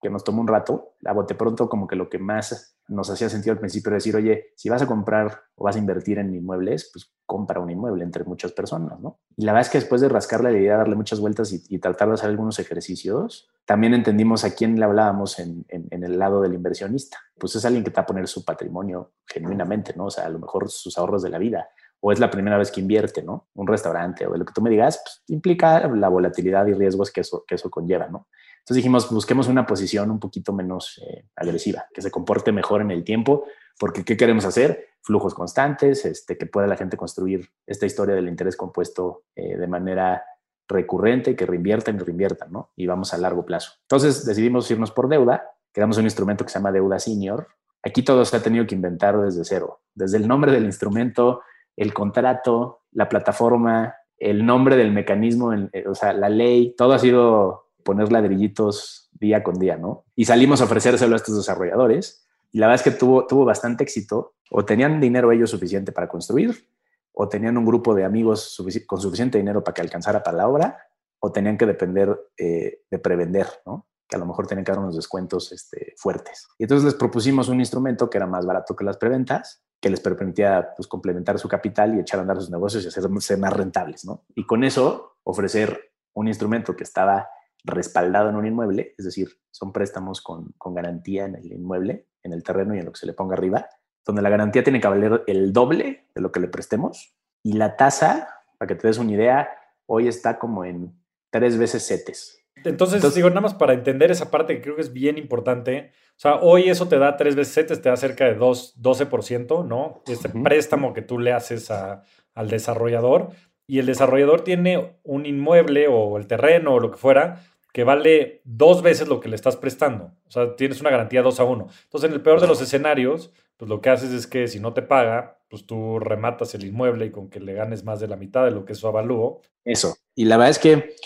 que nos tomó un rato. A bote pronto, como que lo que más nos hacía sentido al principio era decir, oye, si vas a comprar o vas a invertir en inmuebles, pues compra un inmueble entre muchas personas, ¿no? Y la verdad es que después de rascarle la idea, darle muchas vueltas y, tratar de hacer algunos ejercicios, también entendimos a quién le hablábamos en, el lado del inversionista. Pues es alguien que está a poner su patrimonio genuinamente, ¿no? O sea, a lo mejor sus ahorros de la vida, o es la primera vez que invierte, ¿no? Un restaurante o de lo que tú me digas, pues, implica la volatilidad y riesgos que eso, que eso conlleva, ¿no? Entonces dijimos, busquemos una posición un poquito menos eh, agresiva, que se comporte mejor en el tiempo, porque ¿qué queremos hacer? Flujos constantes, este, que pueda la gente construir esta historia del interés compuesto eh, de manera recurrente, que reinviertan y reinviertan, ¿no? Y vamos a largo plazo. Entonces decidimos irnos por deuda, creamos un instrumento que se llama deuda senior. Aquí todo se ha tenido que inventar desde cero, desde el nombre del instrumento, el contrato, la plataforma, el nombre del mecanismo, eh, o sea, la ley, todo ha sido poner ladrillitos día con día, ¿no? Y salimos a ofrecérselo a estos desarrolladores y la verdad es que tuvo, tuvo bastante éxito. O tenían dinero ellos suficiente para construir, o tenían un grupo de amigos con suficiente dinero para que alcanzara para la obra, o tenían que depender eh, de prevender, ¿no? que a lo mejor tenían que dar unos descuentos este, fuertes. Y entonces les propusimos un instrumento que era más barato que las preventas, que les permitía pues, complementar su capital y echar a andar sus negocios y hacerse más rentables. ¿no? Y con eso ofrecer un instrumento que estaba respaldado en un inmueble, es decir, son préstamos con, garantía en el inmueble, en el terreno y en lo que se le ponga arriba, donde la garantía tiene que valer el doble de lo que le prestemos y la tasa, para que te des una idea, hoy está como en tres veces CETES. Entonces, digo, nada más para entender esa parte que creo que es bien importante. O sea, hoy eso te da tres veces CETES, te da cerca de 2, 12%, ¿no? Este préstamo que tú le haces al desarrollador y el desarrollador tiene un inmueble o el terreno o lo que fuera que vale dos veces lo que le estás prestando. O sea, tienes una garantía dos a uno. Entonces, en el peor de los escenarios, pues lo que haces es que si no te paga, pues tú rematas el inmueble y con que le ganes más de la mitad de lo que es su avalúo. Eso. Y la verdad es que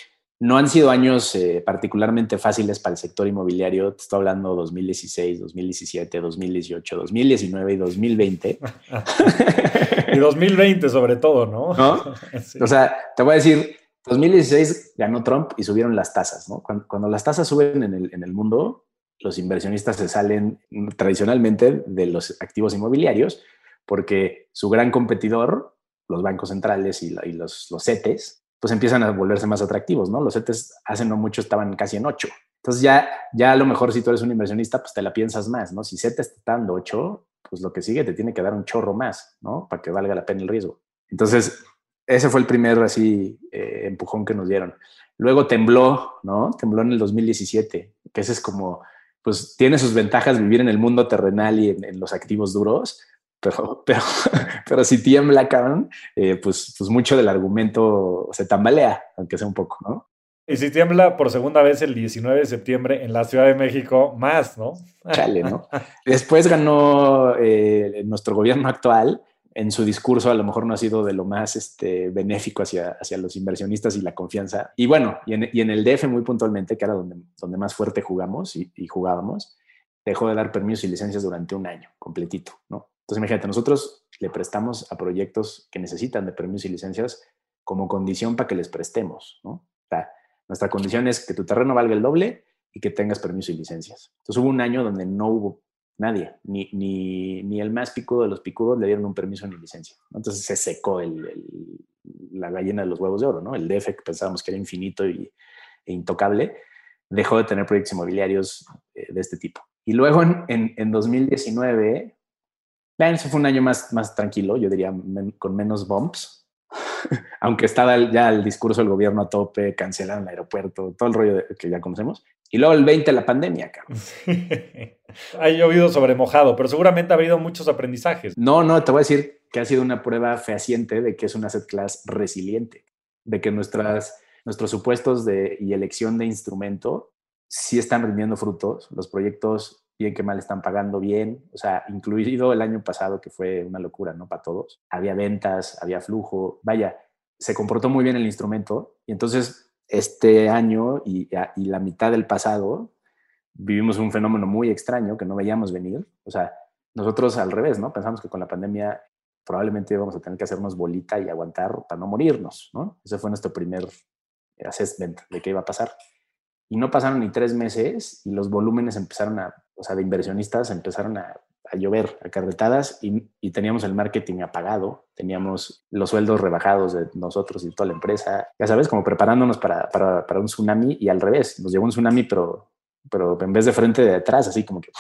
no han sido años eh, particularmente fáciles para el sector inmobiliario. Te estoy hablando 2016, 2017, 2018, 2019 y 2020. y 2020 sobre todo, ¿no? ¿No? O sea, te voy a decir, 2016 ganó Trump y subieron las tasas, ¿no? Cuando, las tasas suben en el, en el, mundo, los inversionistas se salen tradicionalmente de los activos inmobiliarios porque su gran competidor, los bancos centrales y, los, los CETES, pues empiezan a volverse más atractivos, ¿no? Los CETES hace no mucho estaban casi en 8. Entonces ya, ya a lo mejor si tú eres un inversionista, pues te la piensas más, ¿no? Si CETES está dando 8, pues lo que sigue te tiene que dar un chorro más, ¿no? Para que valga la pena el riesgo. Entonces, ese fue el primer así eh, empujón que nos dieron. Luego tembló, ¿no? Tembló en el 2017, que ese es como, pues tiene sus ventajas vivir en el mundo terrenal y en, los activos duros, pero, pero, pero si tiembla, cabrón, eh, pues, pues mucho del argumento se tambalea, aunque sea un poco, ¿no? Y si tiembla por segunda vez el 19 de septiembre en la Ciudad de México, más, ¿no? Chale, ¿no? Después ganó eh, nuestro gobierno actual en su discurso a lo mejor no ha sido de lo más este, benéfico hacia, hacia los inversionistas y la confianza. Y bueno, y en, el DF muy puntualmente, que era donde, donde más fuerte jugamos y, jugábamos, dejó de dar permisos y licencias durante un año completito, ¿no? Entonces imagínate, nosotros le prestamos a proyectos que necesitan de permisos y licencias como condición para que les prestemos, ¿no? Nuestra condición es que tu terreno valga el doble y que tengas permisos y licencias. Entonces hubo un año donde no hubo Nadie, ni, ni, ni, el más picudo de los picudos le dieron un permiso ni licencia. Entonces se secó el, la gallina de los huevos de oro, ¿no? El DF que pensábamos que era infinito y, e intocable, dejó de tener proyectos inmobiliarios eh, de este tipo. Y luego en, en, 2019, bueno, eso fue un año más, más tranquilo, yo diría con menos bumps, aunque estaba ya el discurso del gobierno a tope, cancelaron el aeropuerto, todo el rollo que ya conocemos. Y luego el 20, la pandemia, cabrón. ha llovido sobre mojado, pero seguramente ha habido muchos aprendizajes. No, no, te voy a decir que ha sido una prueba fehaciente de que es una asset class resiliente, de que nuestras, nuestros supuestos de, y elección de instrumento sí están rindiendo frutos. Los proyectos, bien que mal, están pagando bien. O sea, incluido el año pasado, que fue una locura, ¿no? Para todos. Había ventas, había flujo. Vaya, se comportó muy bien el instrumento. Y entonces este año y, la mitad del pasado vivimos un fenómeno muy extraño que no veíamos venir. O sea, nosotros al revés, ¿no? Pensamos que con la pandemia probablemente íbamos a tener que hacernos bolita y aguantar para no morirnos, ¿no? Ese fue nuestro primer assessment de qué iba a pasar. Y no pasaron ni tres meses y los volúmenes empezaron a, o sea, de inversionistas empezaron a a llover, a carretadas, y, y, teníamos el marketing apagado, teníamos los sueldos rebajados de nosotros y toda la empresa, ya sabes, como preparándonos para, para, para un tsunami y al revés, nos llegó un tsunami, pero, pero en vez de frente, de atrás, así como que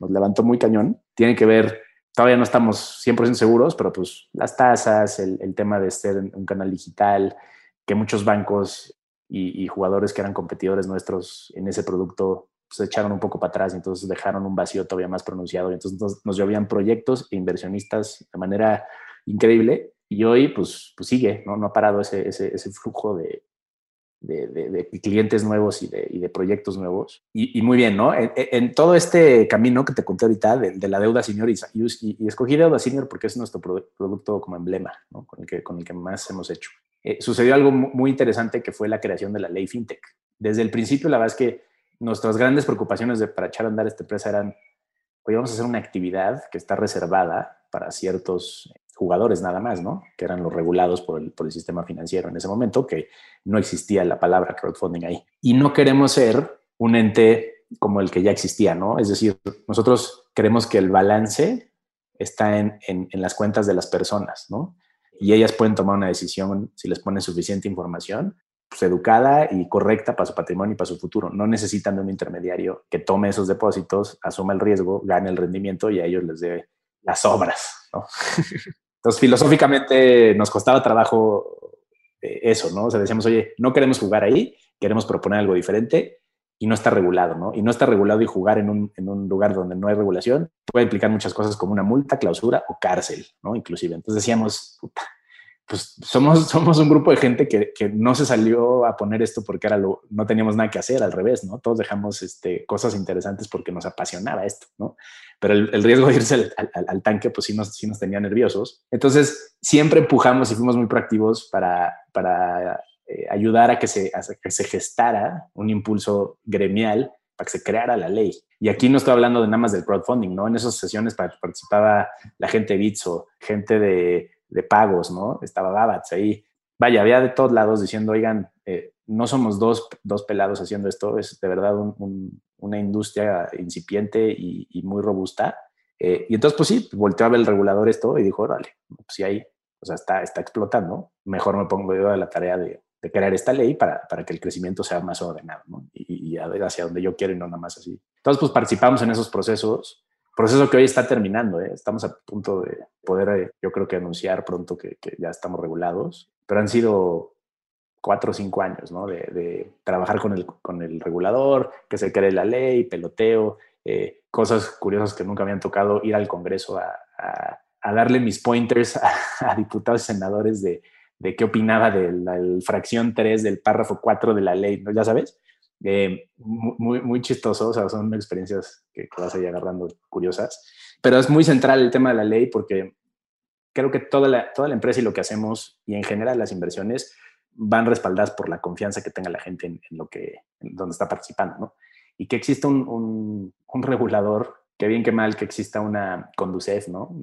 nos levantó muy cañón. Tiene que ver, todavía no estamos 100% seguros, pero pues las tasas, el, el tema de ser un canal digital, que muchos bancos y, jugadores que eran competidores nuestros en ese producto se echaron un poco para atrás y entonces dejaron un vacío todavía más pronunciado y entonces nos, llovían proyectos e inversionistas de manera increíble y hoy pues, pues sigue, ¿no? no ha parado ese, ese, ese flujo de, de, clientes nuevos y de, proyectos nuevos. Y, muy bien, ¿no? En, todo este camino que te conté ahorita de, la deuda senior y, y, escogí deuda senior porque es nuestro producto como emblema, ¿no? Con el, que, con el que más hemos hecho. Eh, sucedió algo muy interesante que fue la creación de la ley FinTech. Desde el principio, la verdad es que nuestras grandes preocupaciones de, para echar a andar esta empresa eran, hoy vamos a hacer una actividad que está reservada para ciertos jugadores nada más, ¿no? Que eran los regulados por el, por el sistema financiero en ese momento, que no existía la palabra crowdfunding ahí. Y no queremos ser un ente como el que ya existía, ¿no? Es decir, nosotros queremos que el balance está en, en, las cuentas de las personas, ¿no? Y ellas pueden tomar una decisión si les ponen suficiente información, pues educada y correcta para su patrimonio y para su futuro. No necesitan de un intermediario que tome esos depósitos, asuma el riesgo, gane el rendimiento y a ellos les dé las obras. Entonces, filosóficamente nos costaba trabajo eh, eso, ¿no? O sea, decíamos, oye, no queremos jugar ahí, queremos proponer algo diferente y no está regulado, ¿no? Y no está regulado y jugar en un, en un lugar donde no hay regulación puede implicar muchas cosas como una multa, clausura o cárcel, ¿no? Inclusive. Entonces decíamos, pues somos, somos un grupo de gente que, que, no se salió a poner esto porque era no teníamos nada que hacer, al revés, ¿no? Todos dejamos este, cosas interesantes porque nos apasionaba esto, ¿no? Pero el, el riesgo de irse al, al, tanque, pues sí nos, sí nos tenía nerviosos. Entonces, siempre empujamos y fuimos muy proactivos para, para eh, ayudar a que, se, a que se gestara un impulso gremial para que se creara la ley. Y aquí no estoy hablando de nada más del crowdfunding, ¿no? En esas sesiones participaba la gente de Bitso, gente de de pagos, ¿no? Estaba Babatz ahí. Vaya, había de todos lados diciendo, oigan, eh, no somos dos, dos, pelados haciendo esto, es de verdad una industria incipiente y, muy robusta. Eh, y entonces, pues sí, volteó a ver el regulador esto y dijo, órale, pues sí hay, o sea, está, está explotando, mejor me pongo yo a la tarea de, de crear esta ley para, para, que el crecimiento sea más ordenado, ¿no? Y, y, a hacia donde yo quiero y no nada más así. Entonces, pues participamos en esos procesos proceso que hoy está terminando. ¿eh? Estamos a punto de poder, eh, yo creo que anunciar pronto que, ya estamos regulados, pero han sido cuatro o cinco años ¿no? de, trabajar con el, con el regulador, que se cree la ley, peloteo, eh, cosas curiosas que nunca me tocado, ir al Congreso a, darle mis pointers a, diputados y senadores de, de qué opinaba de la fracción 3 del párrafo 4 de la ley, ¿no? Ya sabes, eh, muy, muy chistoso, o sea, son experiencias que, vas a ir agarrando curiosas, pero es muy central el tema de la ley porque creo que toda la, toda la empresa y lo que hacemos y en general las inversiones van respaldadas por la confianza que tenga la gente en, lo que, donde está participando, ¿no? Y que exista un, un, regulador, que bien que mal que exista una Conducef, ¿no?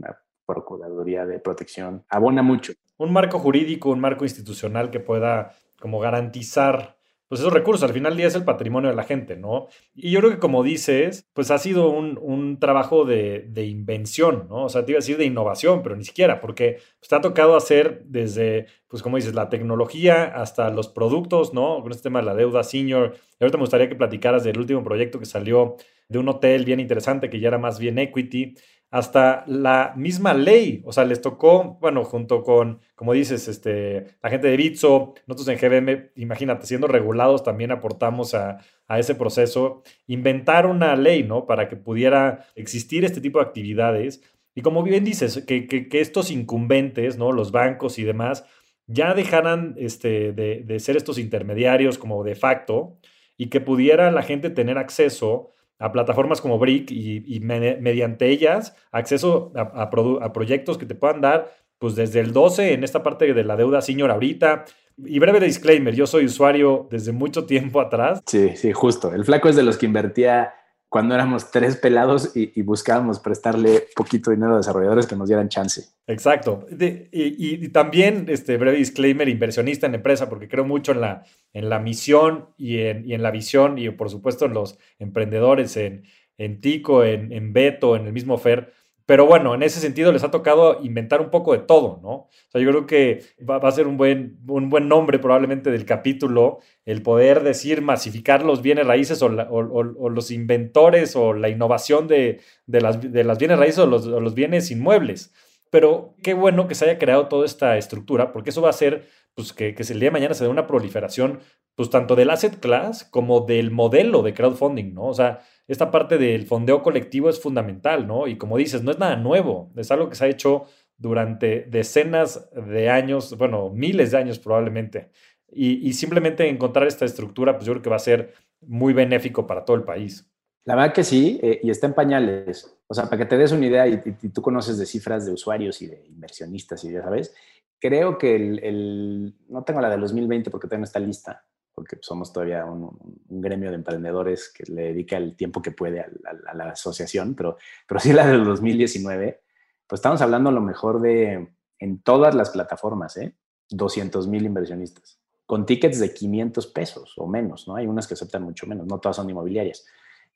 Procuraduría de Protección, abona mucho. Un marco jurídico, un marco institucional que pueda como garantizar pues esos recursos, al final del día es el patrimonio de la gente, ¿no? Y yo creo que como dices, pues ha sido un, trabajo de, invención, ¿no? O sea, te iba a decir de innovación, pero ni siquiera, porque pues, te ha tocado hacer desde, pues como dices, la tecnología hasta los productos, ¿no? Con este tema de la deuda senior. Y ahorita me gustaría que platicaras del último proyecto que salió de un hotel bien interesante que ya era más bien equity hasta la misma ley, o sea, les tocó, bueno, junto con, como dices, este, la gente de Bitso, nosotros en GBM, imagínate, siendo regulados también aportamos a, ese proceso, inventar una ley, ¿no? Para que pudiera existir este tipo de actividades. Y como bien dices, que, que, estos incumbentes, ¿no? Los bancos y demás, ya dejaran este, de, de ser estos intermediarios como de facto y que pudiera la gente tener acceso a plataformas como Brick y, mediante ellas acceso a, proyectos que te puedan dar pues desde el 12 en esta parte de la deuda senior ahorita. Y breve disclaimer, yo soy usuario desde mucho tiempo atrás. Sí, sí, justo. El flaco es de los que invertía cuando éramos tres pelados y, buscábamos prestarle poquito dinero a desarrolladores que nos dieran chance. Exacto. y, también, este breve disclaimer, inversionista en empresa, porque creo mucho en la, en la misión y en, y en la visión y por supuesto en los emprendedores, en, en Tico, en, en Beto, en el mismo Fer. Pero bueno, en ese sentido les ha tocado inventar un poco de todo, ¿no? O sea, yo creo que va, a ser un buen, un buen nombre probablemente del capítulo, el poder decir masificar los bienes raíces o, los inventores o la innovación de, las, de las, bienes raíces o los, bienes inmuebles. Pero qué bueno que se haya creado toda esta estructura, porque eso va a ser pues que, que el día de mañana se dé una proliferación, pues tanto del asset class como del modelo de crowdfunding, ¿no? O sea, esta parte del fondeo colectivo es fundamental, ¿no? Y como dices, no es nada nuevo, es algo que se ha hecho durante decenas de años, bueno, miles de años probablemente. Y, simplemente encontrar esta estructura, pues yo creo que va a ser muy benéfico para todo el país. La verdad que sí, eh, y está en pañales. O sea, para que te des una idea, y, tú conoces de cifras de usuarios y de inversionistas, y ya sabes, creo que el, no tengo la de 2020 porque todavía no está lista, porque somos todavía un, gremio de emprendedores que le dedica el tiempo que puede a, la asociación, pero, pero sí la del 2019, pues estamos hablando a lo mejor de, en todas las plataformas, ¿eh? 200 mil inversionistas, con tickets de 500 pesos o menos, ¿no? Hay unas que aceptan mucho menos, no todas son inmobiliarias.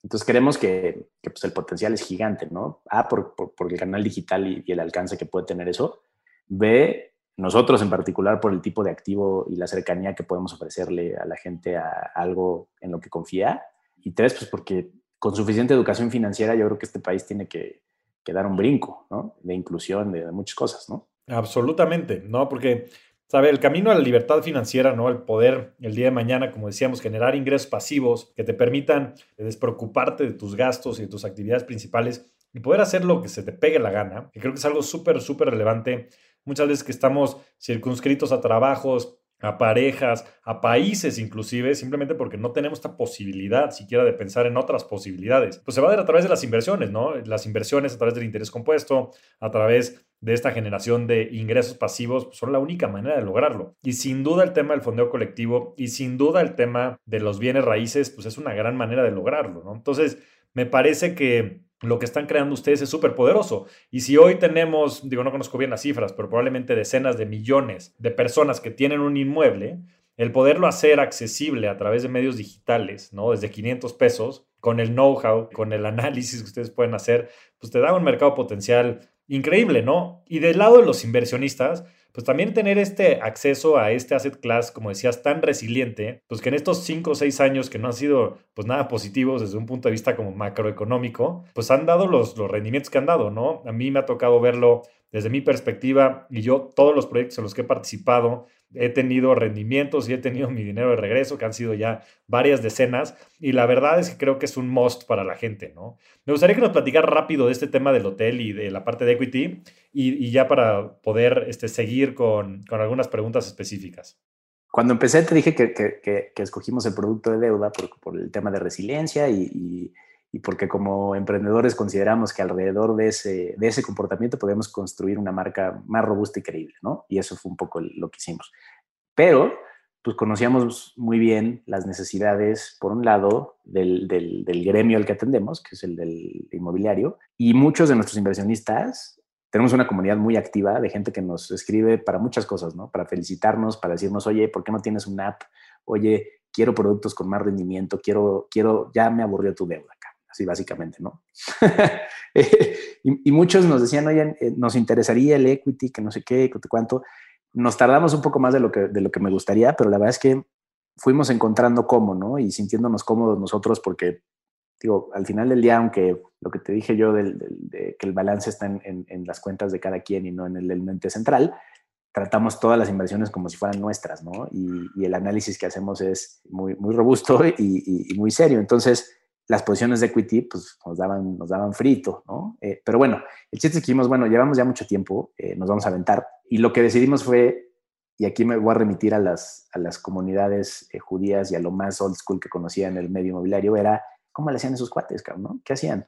Entonces creemos que, pues el potencial es gigante, ¿no? A, por, por, el canal digital y, y, el alcance que puede tener eso. B, nosotros en particular por el tipo de activo y la cercanía que podemos ofrecerle a la gente a algo en lo que confía. Y tres, pues porque con suficiente educación financiera yo creo que este país tiene que, dar un brinco, ¿no? De inclusión, de, muchas cosas, ¿no? Absolutamente, ¿no? Porque, ¿sabe? El camino a la libertad financiera, ¿no? El poder el día de mañana, como decíamos, generar ingresos pasivos que te permitan despreocuparte de tus gastos y de tus actividades principales y poder hacer lo que se te pegue la gana, que creo que es algo súper, súper relevante muchas veces que estamos circunscritos a trabajos, a parejas, a países inclusive, simplemente porque no tenemos esta posibilidad siquiera de pensar en otras posibilidades. Pues se va a dar a través de las inversiones, ¿no? Las inversiones a través del interés compuesto, a través de esta generación de ingresos pasivos, pues son la única manera de lograrlo. Y sin duda el tema del fondeo colectivo y sin duda el tema de los bienes raíces, pues es una gran manera de lograrlo, ¿no? Entonces, me parece que lo que están creando ustedes es súper poderoso. Y si hoy tenemos, digo, no conozco bien las cifras, pero probablemente decenas de millones de personas que tienen un inmueble, el poderlo hacer accesible a través de medios digitales, ¿no? Desde 500 pesos, con el know-how, con el análisis que ustedes pueden hacer, pues te da un mercado potencial increíble, ¿no? Y del lado de los inversionistas, pues también tener este acceso a este asset class, como decías, tan resiliente, pues que en estos 5 o 6 años que no han sido pues nada positivos desde un punto de vista como macroeconómico, pues han dado los, los rendimientos que han dado, ¿no? A mí me ha tocado verlo desde mi perspectiva y yo todos los proyectos en los que he participado, he tenido rendimientos y he tenido mi dinero de regreso, que han sido ya varias decenas, y la verdad es que creo que es un must para la gente, ¿no? Me gustaría que nos platicara rápido de este tema del hotel y de la parte de equity, y, ya para poder este, seguir con, algunas preguntas específicas. Cuando empecé te dije que, escogimos el producto de deuda por, el tema de resiliencia y, porque como emprendedores consideramos que alrededor de ese, de ese comportamiento podemos construir una marca más robusta y creíble, ¿no? Y eso fue un poco lo que hicimos. Pero, pues conocíamos muy bien las necesidades, por un lado, del, del, del gremio al que atendemos, que es el del inmobiliario, y muchos de nuestros inversionistas tenemos una comunidad muy activa de gente que nos escribe para muchas cosas, ¿no? Para felicitarnos, para decirnos, oye, ¿por qué no tienes una app? Oye, quiero productos con más rendimiento, quiero, quiero, ya me aburrió tu deuda así básicamente, ¿no? y, muchos nos decían, oye, eh, nos interesaría el equity, que no sé qué, cuánto. Nos tardamos un poco más de lo que, de lo que me gustaría, pero la verdad es que fuimos encontrando cómo, ¿no? Y sintiéndonos cómodos nosotros porque digo, al final del día, aunque lo que te dije yo de que el balance está en, las cuentas de cada quien y no en el ente central, tratamos todas las inversiones como si fueran nuestras, ¿no? Y, el análisis que hacemos es muy, muy robusto y, muy serio. Entonces, las posiciones de equity, pues nos daban, nos daban frito, ¿no? Eh, pero bueno, el chiste es que dijimos, bueno, llevamos ya mucho tiempo, eh, nos vamos a aventar. Y lo que decidimos fue, y aquí me voy a remitir a las, a las comunidades eh, judías y a lo más old school que conocía en el medio inmobiliario, era ¿Cómo le hacían esos cuates, cabrón? ¿no? ¿Qué hacían?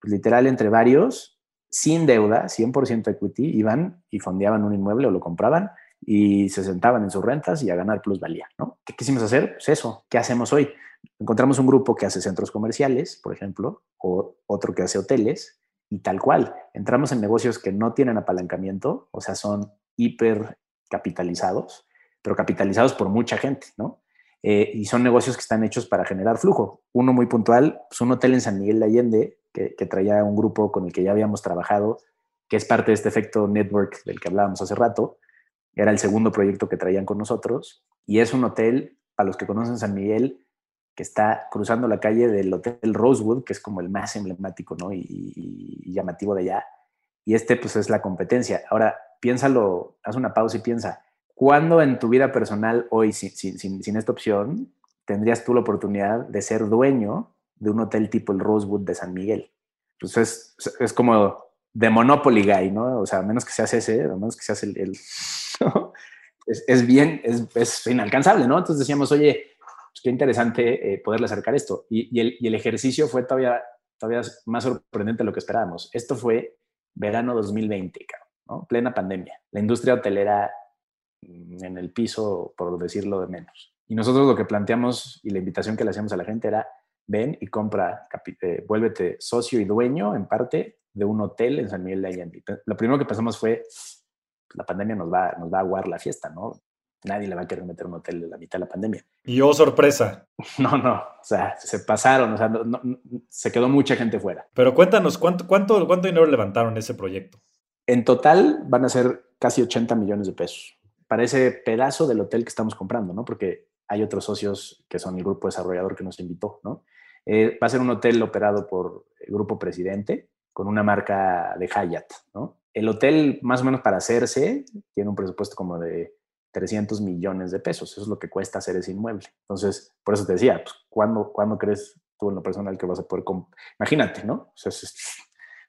Pues literal, entre varios, sin deuda, 100% equity, iban y fondeaban un inmueble o lo compraban y se sentaban en sus rentas y a ganar plusvalía, ¿no? ¿Qué quisimos hacer? Pues eso, ¿qué hacemos hoy? Encontramos un grupo que hace centros comerciales, por ejemplo, o otro que hace hoteles, y tal cual. Entramos en negocios que no tienen apalancamiento, o sea, son hiper capitalizados, pero capitalizados por mucha gente, ¿no? Eh, y son negocios que están hechos para generar flujo. Uno muy puntual, pues un hotel en San Miguel de Allende, que, traía un grupo con el que ya habíamos trabajado, que es parte de este efecto network del que hablábamos hace rato. Era el segundo proyecto que traían con nosotros. Y es un hotel, para los que conocen San Miguel, que está cruzando la calle del Hotel Rosewood, que es como el más emblemático ¿no? y, llamativo de allá. Y este, pues, es la competencia. Ahora, piénsalo, haz una pausa y piensa, ¿cuándo en tu vida personal hoy, sin, sin, sin, esta opción, tendrías tú la oportunidad de ser dueño de un hotel tipo el Rosewood de San Miguel? Pues es, es como de Monopoly Guy, ¿no? O sea, a menos que seas ese, a menos que seas el... el es, es, bien, es, es, inalcanzable, ¿no? Entonces decíamos, oye, pues qué interesante eh, poderle acercar esto. Y, y, el, y, el, ejercicio fue todavía, todavía más sorprendente de lo que esperábamos. Esto fue verano 2020, ¿no? Plena pandemia. La industria hotelera mm, en el piso, por decirlo de menos. Y nosotros lo que planteamos y la invitación que le hacíamos a la gente era, ven y compra, eh, vuélvete socio y dueño en parte de un hotel en San Miguel de Allende. Lo primero que pensamos fue, pues, la pandemia nos va, nos va a aguar la fiesta, ¿no? Nadie le va a querer meter un hotel en la mitad de la pandemia. Y oh, sorpresa. No, no, o sea, se pasaron, o sea, no, se quedó mucha gente fuera. Pero cuéntanos, ¿cuánto, cuánto, ¿cuánto dinero levantaron ese proyecto? En total van a ser casi 80 millones de pesos para ese pedazo del hotel que estamos comprando, ¿no? Porque hay otros socios que son el grupo desarrollador que nos invitó, ¿no? Eh, va a ser un hotel operado por el Grupo Presidente con una marca de Hyatt, ¿no? El hotel, más o menos para hacerse, tiene un presupuesto como de 300 millones de pesos. Eso es lo que cuesta hacer ese inmueble. Entonces, por eso te decía, pues, ¿cuándo, ¿cuándo crees tú en lo personal que vas a poder Imagínate, ¿no?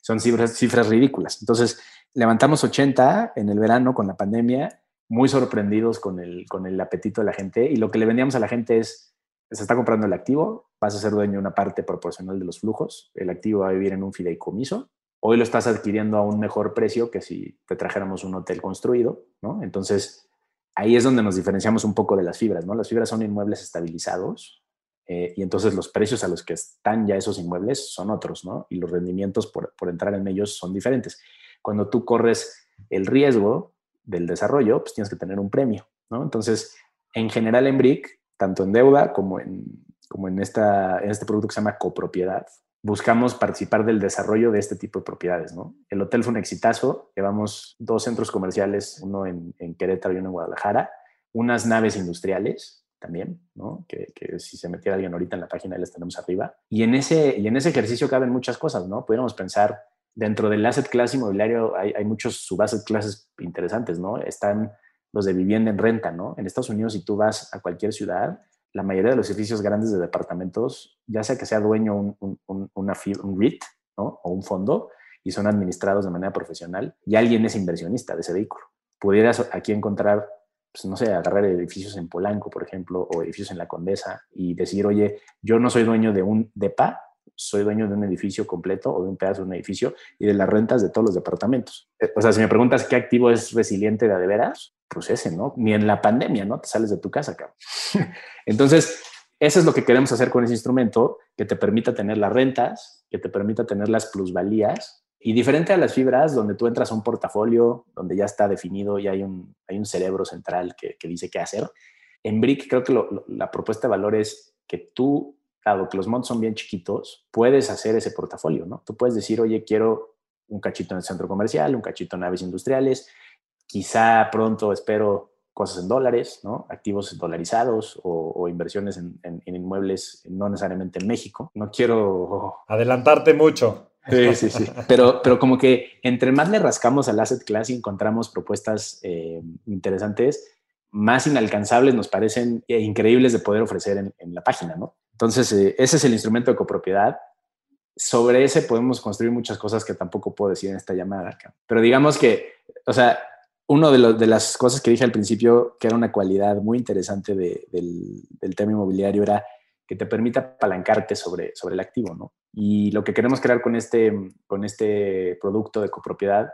Son cifras, cifras ridículas. Entonces, levantamos 80 en el verano con la pandemia, muy sorprendidos con el, con el apetito de la gente. Y lo que le vendíamos a la gente es, se está comprando el activo, vas a ser dueño de una parte proporcional de los flujos, el activo va a vivir en un fideicomiso, hoy lo estás adquiriendo a un mejor precio que si te trajéramos un hotel construido, ¿no? Entonces, ahí es donde nos diferenciamos un poco de las fibras, ¿no? Las fibras son inmuebles estabilizados eh, y entonces los precios a los que están ya esos inmuebles son otros, ¿no? Y los rendimientos por, por entrar en ellos son diferentes. Cuando tú corres el riesgo del desarrollo, pues tienes que tener un premio, ¿no? Entonces, en general en BRIC, tanto en deuda como en, como en, esta, en este producto que se llama copropiedad, buscamos participar del desarrollo de este tipo de propiedades. ¿no? El hotel fue un exitazo, llevamos dos centros comerciales, uno en, en Querétaro y uno en Guadalajara, unas naves industriales también, ¿no? que, que, si se metiera alguien ahorita en la página, les tenemos arriba. Y en, ese, y en ese ejercicio caben muchas cosas, ¿no? Pudiéramos pensar, dentro del asset class inmobiliario hay, hay muchos subasset classes interesantes, ¿no? Están los de vivienda en renta, ¿no? En Estados Unidos, si tú vas a cualquier ciudad, la mayoría de los edificios grandes de departamentos, ya sea que sea dueño un, un, una, un ¿no? o un fondo, y son administrados de manera profesional, y alguien es inversionista de ese vehículo. Pudieras aquí encontrar, pues, no sé, agarrar edificios en Polanco, por ejemplo, o edificios en La Condesa, y decir, oye, yo no soy dueño de un DEPA, soy dueño de un edificio completo o de un pedazo de un edificio y de las rentas de todos los departamentos. Eh, o sea, si me preguntas qué activo es resiliente de, de veras, pues ¿no? Ni en la pandemia, ¿no? Te sales de tu casa, cabrón. Entonces, eso es lo que queremos hacer con ese instrumento, que te permita tener las rentas, que te permita tener las plusvalías. Y diferente a las fibras, donde tú entras a un portafolio, donde ya está definido y hay un, hay un cerebro central que, que dice qué hacer. En Brick creo que la propuesta de valor es que tú, dado que los montos son bien chiquitos, puedes hacer ese portafolio, ¿no? Tú puedes decir, oye, quiero un cachito en el centro comercial, un cachito en naves industriales, Quizá pronto espero cosas en dólares, ¿no? activos dolarizados o, inversiones en, inmuebles no necesariamente en México. No quiero... Adelantarte mucho. Sí, sí, sí. Pero, pero como que entre más le rascamos al asset class y encontramos propuestas eh, interesantes, más inalcanzables nos parecen e increíbles de poder ofrecer en, la página, ¿no? Entonces, eh, ese es el instrumento de copropiedad. Sobre ese podemos construir muchas cosas que tampoco puedo decir en esta llamada. Pero digamos que, o sea, una de, las cosas que dije al principio, que era una cualidad muy interesante del, tema inmobiliario, era que te permita apalancarte sobre, sobre el activo, ¿no? Y lo que queremos crear con este, con este producto de copropiedad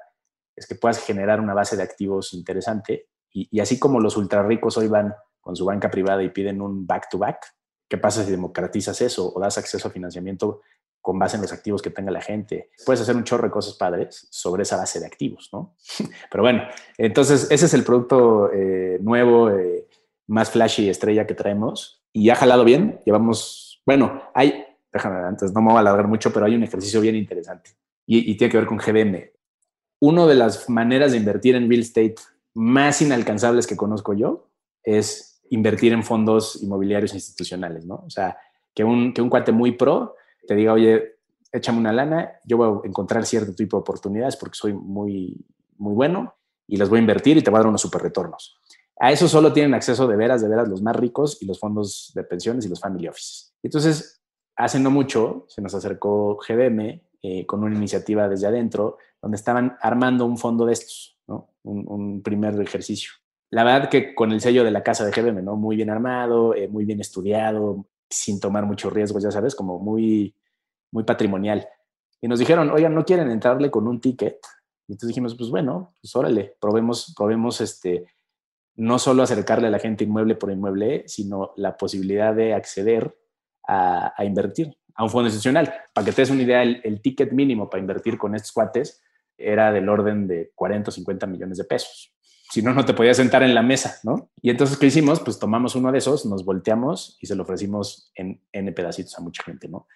es que puedas generar una base de activos interesante y, así como los ultra ricos hoy van con su banca privada y piden un back-to-back, -back, ¿qué pasa si democratizas eso o das acceso a financiamiento con base en los activos que tenga la gente. Puedes hacer un chorro de cosas padres sobre esa base de activos, ¿no? Pero bueno, entonces ese es el producto eh, nuevo, eh, más flashy estrella que traemos y ha jalado bien. Llevamos, bueno, hay, déjame, antes no me voy a alargar mucho, pero hay un ejercicio bien interesante y, y tiene que ver con GBM. Una de las maneras de invertir en real estate más inalcanzables que conozco yo es invertir en fondos inmobiliarios institucionales, ¿no? O sea, que un, que un cuate muy pro te diga, oye, échame una lana, yo voy a encontrar cierto tipo de oportunidades porque soy muy, muy bueno y las voy a invertir y te voy a dar unos super retornos. A eso solo tienen acceso de veras, de veras los más ricos y los fondos de pensiones y los family offices. Entonces, hace no mucho se nos acercó GBM eh, con una iniciativa desde adentro donde estaban armando un fondo de estos, ¿no? un, primer ejercicio. La verdad que con el sello de la casa de GBM, ¿no? Muy bien armado, eh, muy bien estudiado, sin tomar muchos riesgos, ya sabes, como muy, muy patrimonial. Y nos dijeron, oigan, ¿no quieren entrarle con un ticket? Y entonces dijimos, pues bueno, pues órale, probemos, probemos este, no solo acercarle a la gente inmueble por inmueble, sino la posibilidad de acceder a, invertir a un fondo institucional. Para que te des una idea, el, ticket mínimo para invertir con estos cuates era del orden de 40 o 50 millones de pesos. Si no, no te podías sentar en la mesa, ¿no? Y entonces, ¿qué hicimos? Pues tomamos uno de esos, nos volteamos y se lo ofrecimos en N pedacitos a mucha gente, ¿no?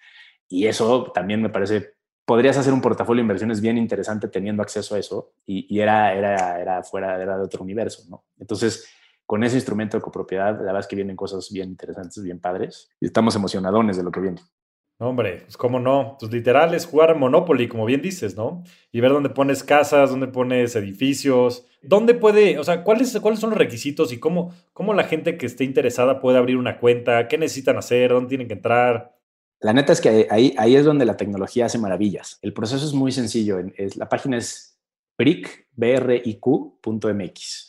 Y eso también me parece podrías hacer un portafolio de inversiones bien interesante teniendo acceso a eso y, era, era, era fuera, era de otro universo, ¿no? Entonces, con ese instrumento de copropiedad, la verdad es que vienen cosas bien interesantes, bien padres y estamos emocionadones de lo que viene. Hombre, pues cómo no. Pues literal es jugar Monopoly, como bien dices, ¿no? Y ver dónde pones casas, dónde pones edificios, dónde puede, o sea, cuáles, cuáles son los requisitos y cómo, cómo la gente que esté interesada puede abrir una cuenta, qué necesitan hacer, dónde tienen que entrar. La neta es que ahí, ahí es donde la tecnología hace maravillas. El proceso es muy sencillo. Es, la página es bric.mx.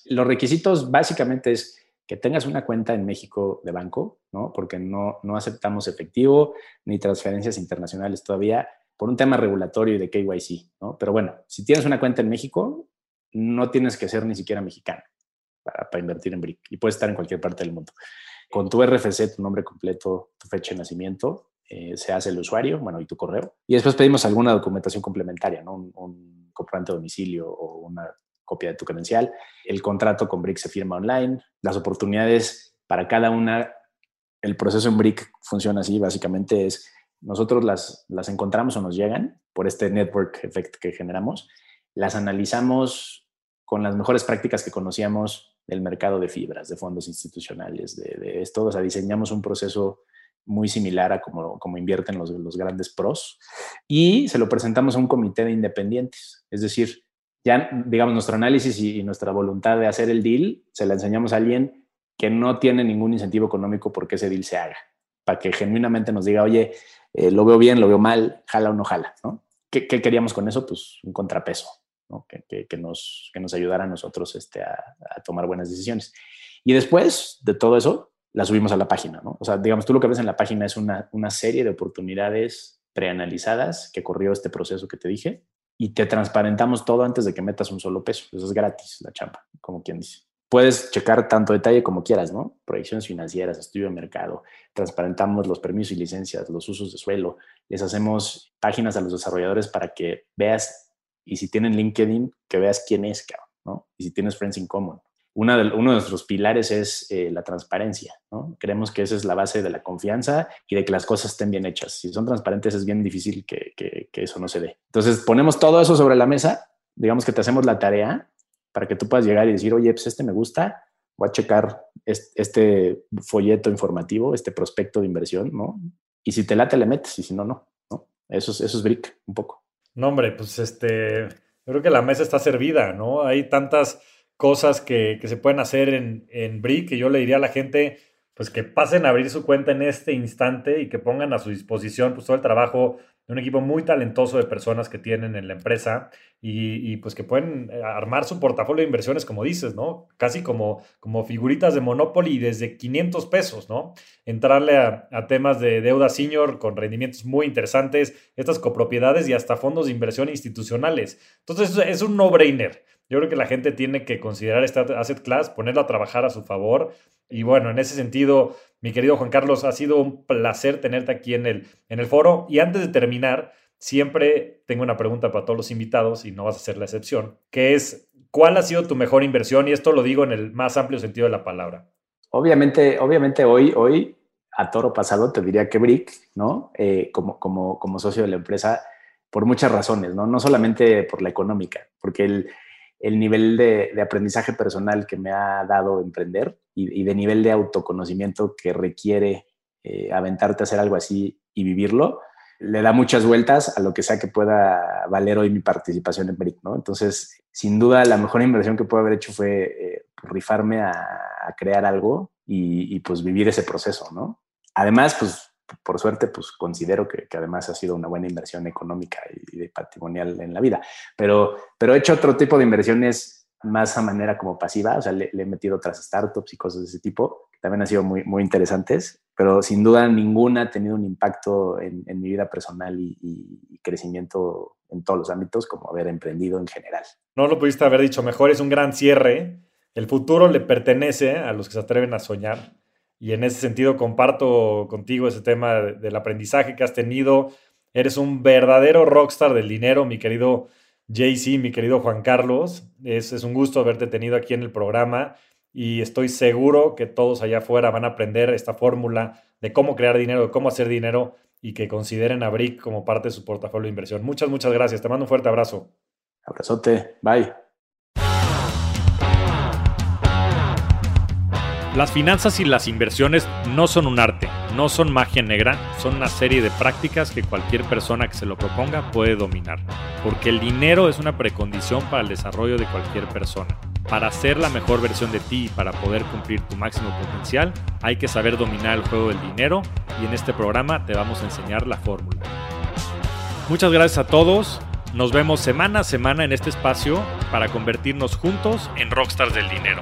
Los requisitos básicamente es que tengas una cuenta en México de banco, ¿no? Porque no, no aceptamos efectivo ni transferencias internacionales todavía por un tema regulatorio y de KYC, ¿no? Pero bueno, si tienes una cuenta en México, no tienes que ser ni siquiera mexicano para, para invertir en BRIC y puedes estar en cualquier parte del mundo. Con tu RFC, tu nombre completo, tu fecha de nacimiento, eh, se hace el usuario, bueno, y tu correo. Y después pedimos alguna documentación complementaria, ¿no? Un, un comprobante de domicilio o una copia de tu credencial. El contrato con BRIC se firma online. Las oportunidades para cada una, el proceso en BRIC funciona así, básicamente es nosotros las, las encontramos o nos llegan por este network effect que generamos, las analizamos con las mejores prácticas que conocíamos del mercado de fibras, de fondos institucionales, de, de esto, o sea, diseñamos un proceso muy similar a como, como invierten los, los grandes pros, y se lo presentamos a un comité de independientes. Es decir, ya, digamos, nuestro análisis y, nuestra voluntad de hacer el deal, se la enseñamos a alguien que no tiene ningún incentivo económico porque ese deal se haga, para que genuinamente nos diga, oye, eh, lo veo bien, lo veo mal, jala o no jala, ¿no? ¿Qué, queríamos con eso? Pues un contrapeso, que, que, nos, que nos ayudara a nosotros este, a, a tomar buenas decisiones. Y después de todo eso, la subimos a la página, ¿no? O sea, digamos, tú lo que ves en la página es una, una serie de oportunidades preanalizadas que corrió este proceso que te dije y te transparentamos todo antes de que metas un solo peso. Eso es gratis, la chamba, como quien dice. Puedes checar tanto detalle como quieras, ¿no? Proyecciones financieras, estudio de mercado, transparentamos los permisos y licencias, los usos de suelo, les hacemos páginas a los desarrolladores para que veas, y si tienen LinkedIn, que veas quién es, ¿no? Y si tienes Friends in Common uno de nuestros pilares es eh, la transparencia. ¿no? Creemos que esa es la base de la confianza y de que las cosas estén bien hechas. Si son transparentes es bien difícil que, eso no se dé. Entonces ponemos todo eso sobre la mesa, digamos que te hacemos la tarea para que tú puedas llegar y decir, oye, pues este me gusta, voy a checar este folleto informativo, este prospecto de inversión, ¿no? Y si te late, le metes, y si no, no. ¿no? Eso, es, eso es brick, un poco. No, hombre, pues este, creo que la mesa está servida, ¿no? Hay tantas cosas que, se pueden hacer en, en Brick, que yo le diría a la gente, pues que pasen a abrir su cuenta en este instante y que pongan a su disposición pues, todo el trabajo de un equipo muy talentoso de personas que tienen en la empresa y, pues que pueden eh, armar su portafolio de inversiones, como dices, ¿no? Casi como, como figuritas de Monopoly desde 500 pesos, ¿no? Entrarle a, a temas de deuda senior con rendimientos muy interesantes, estas copropiedades y hasta fondos de inversión institucionales. Entonces es un no-brainer. Yo creo que la gente tiene que considerar esta asset class, ponerla a trabajar a su favor. Y bueno, en ese sentido, mi querido Juan Carlos, ha sido un placer tenerte aquí en el, en el foro. Y antes de terminar, siempre tengo una pregunta para todos los invitados y no vas a ser la excepción, que es, ¿cuál ha sido tu mejor inversión? Y esto lo digo en el más amplio sentido de la palabra. Obviamente, obviamente hoy, hoy a toro pasado te diría que Brick, ¿no? Eh, como, como, como socio de la empresa, por muchas razones, ¿no? No solamente por la económica, porque el, el nivel de, aprendizaje personal que me ha dado emprender y, de nivel de autoconocimiento que requiere eh, aventarte a hacer algo así y vivirlo, le da muchas vueltas a lo que sea que pueda valer hoy mi participación en Brick, ¿no? Entonces, sin duda, la mejor inversión que puedo haber hecho fue eh, rifarme a, crear algo y, pues vivir ese proceso, ¿no? Además, pues por suerte, pues considero que, además ha sido una buena inversión económica y, de patrimonial en la vida. Pero, pero he hecho otro tipo de inversiones más a manera como pasiva, o sea, le, he metido otras startups y cosas de ese tipo, que también han sido muy, muy interesantes, pero sin duda ninguna ha tenido un impacto en, mi vida personal y, y, crecimiento en todos los ámbitos como haber emprendido en general. No lo pudiste haber dicho mejor, es un gran cierre. El futuro le pertenece a los que se atreven a soñar y en ese sentido comparto contigo ese tema del aprendizaje que has tenido. Eres un verdadero rockstar del dinero, mi querido JC, mi querido Juan Carlos. Es, un gusto haberte tenido aquí en el programa y estoy seguro que todos allá afuera van a aprender esta fórmula de cómo crear dinero, de cómo hacer dinero y que consideren a Brick como parte de su portafolio de inversión. Muchas, muchas gracias. Te mando un fuerte abrazo. Abrazote. Bye. Las finanzas y las inversiones no son un arte, no son magia negra, son una serie de prácticas que cualquier persona que se lo proponga puede dominar, porque el dinero es una precondición para el desarrollo de cualquier persona. Para ser la mejor versión de ti y para poder cumplir tu máximo potencial, hay que saber dominar el juego del dinero y en este programa te vamos a enseñar la fórmula. Muchas gracias a todos, nos vemos semana a semana en este espacio para convertirnos juntos en rockstars del dinero.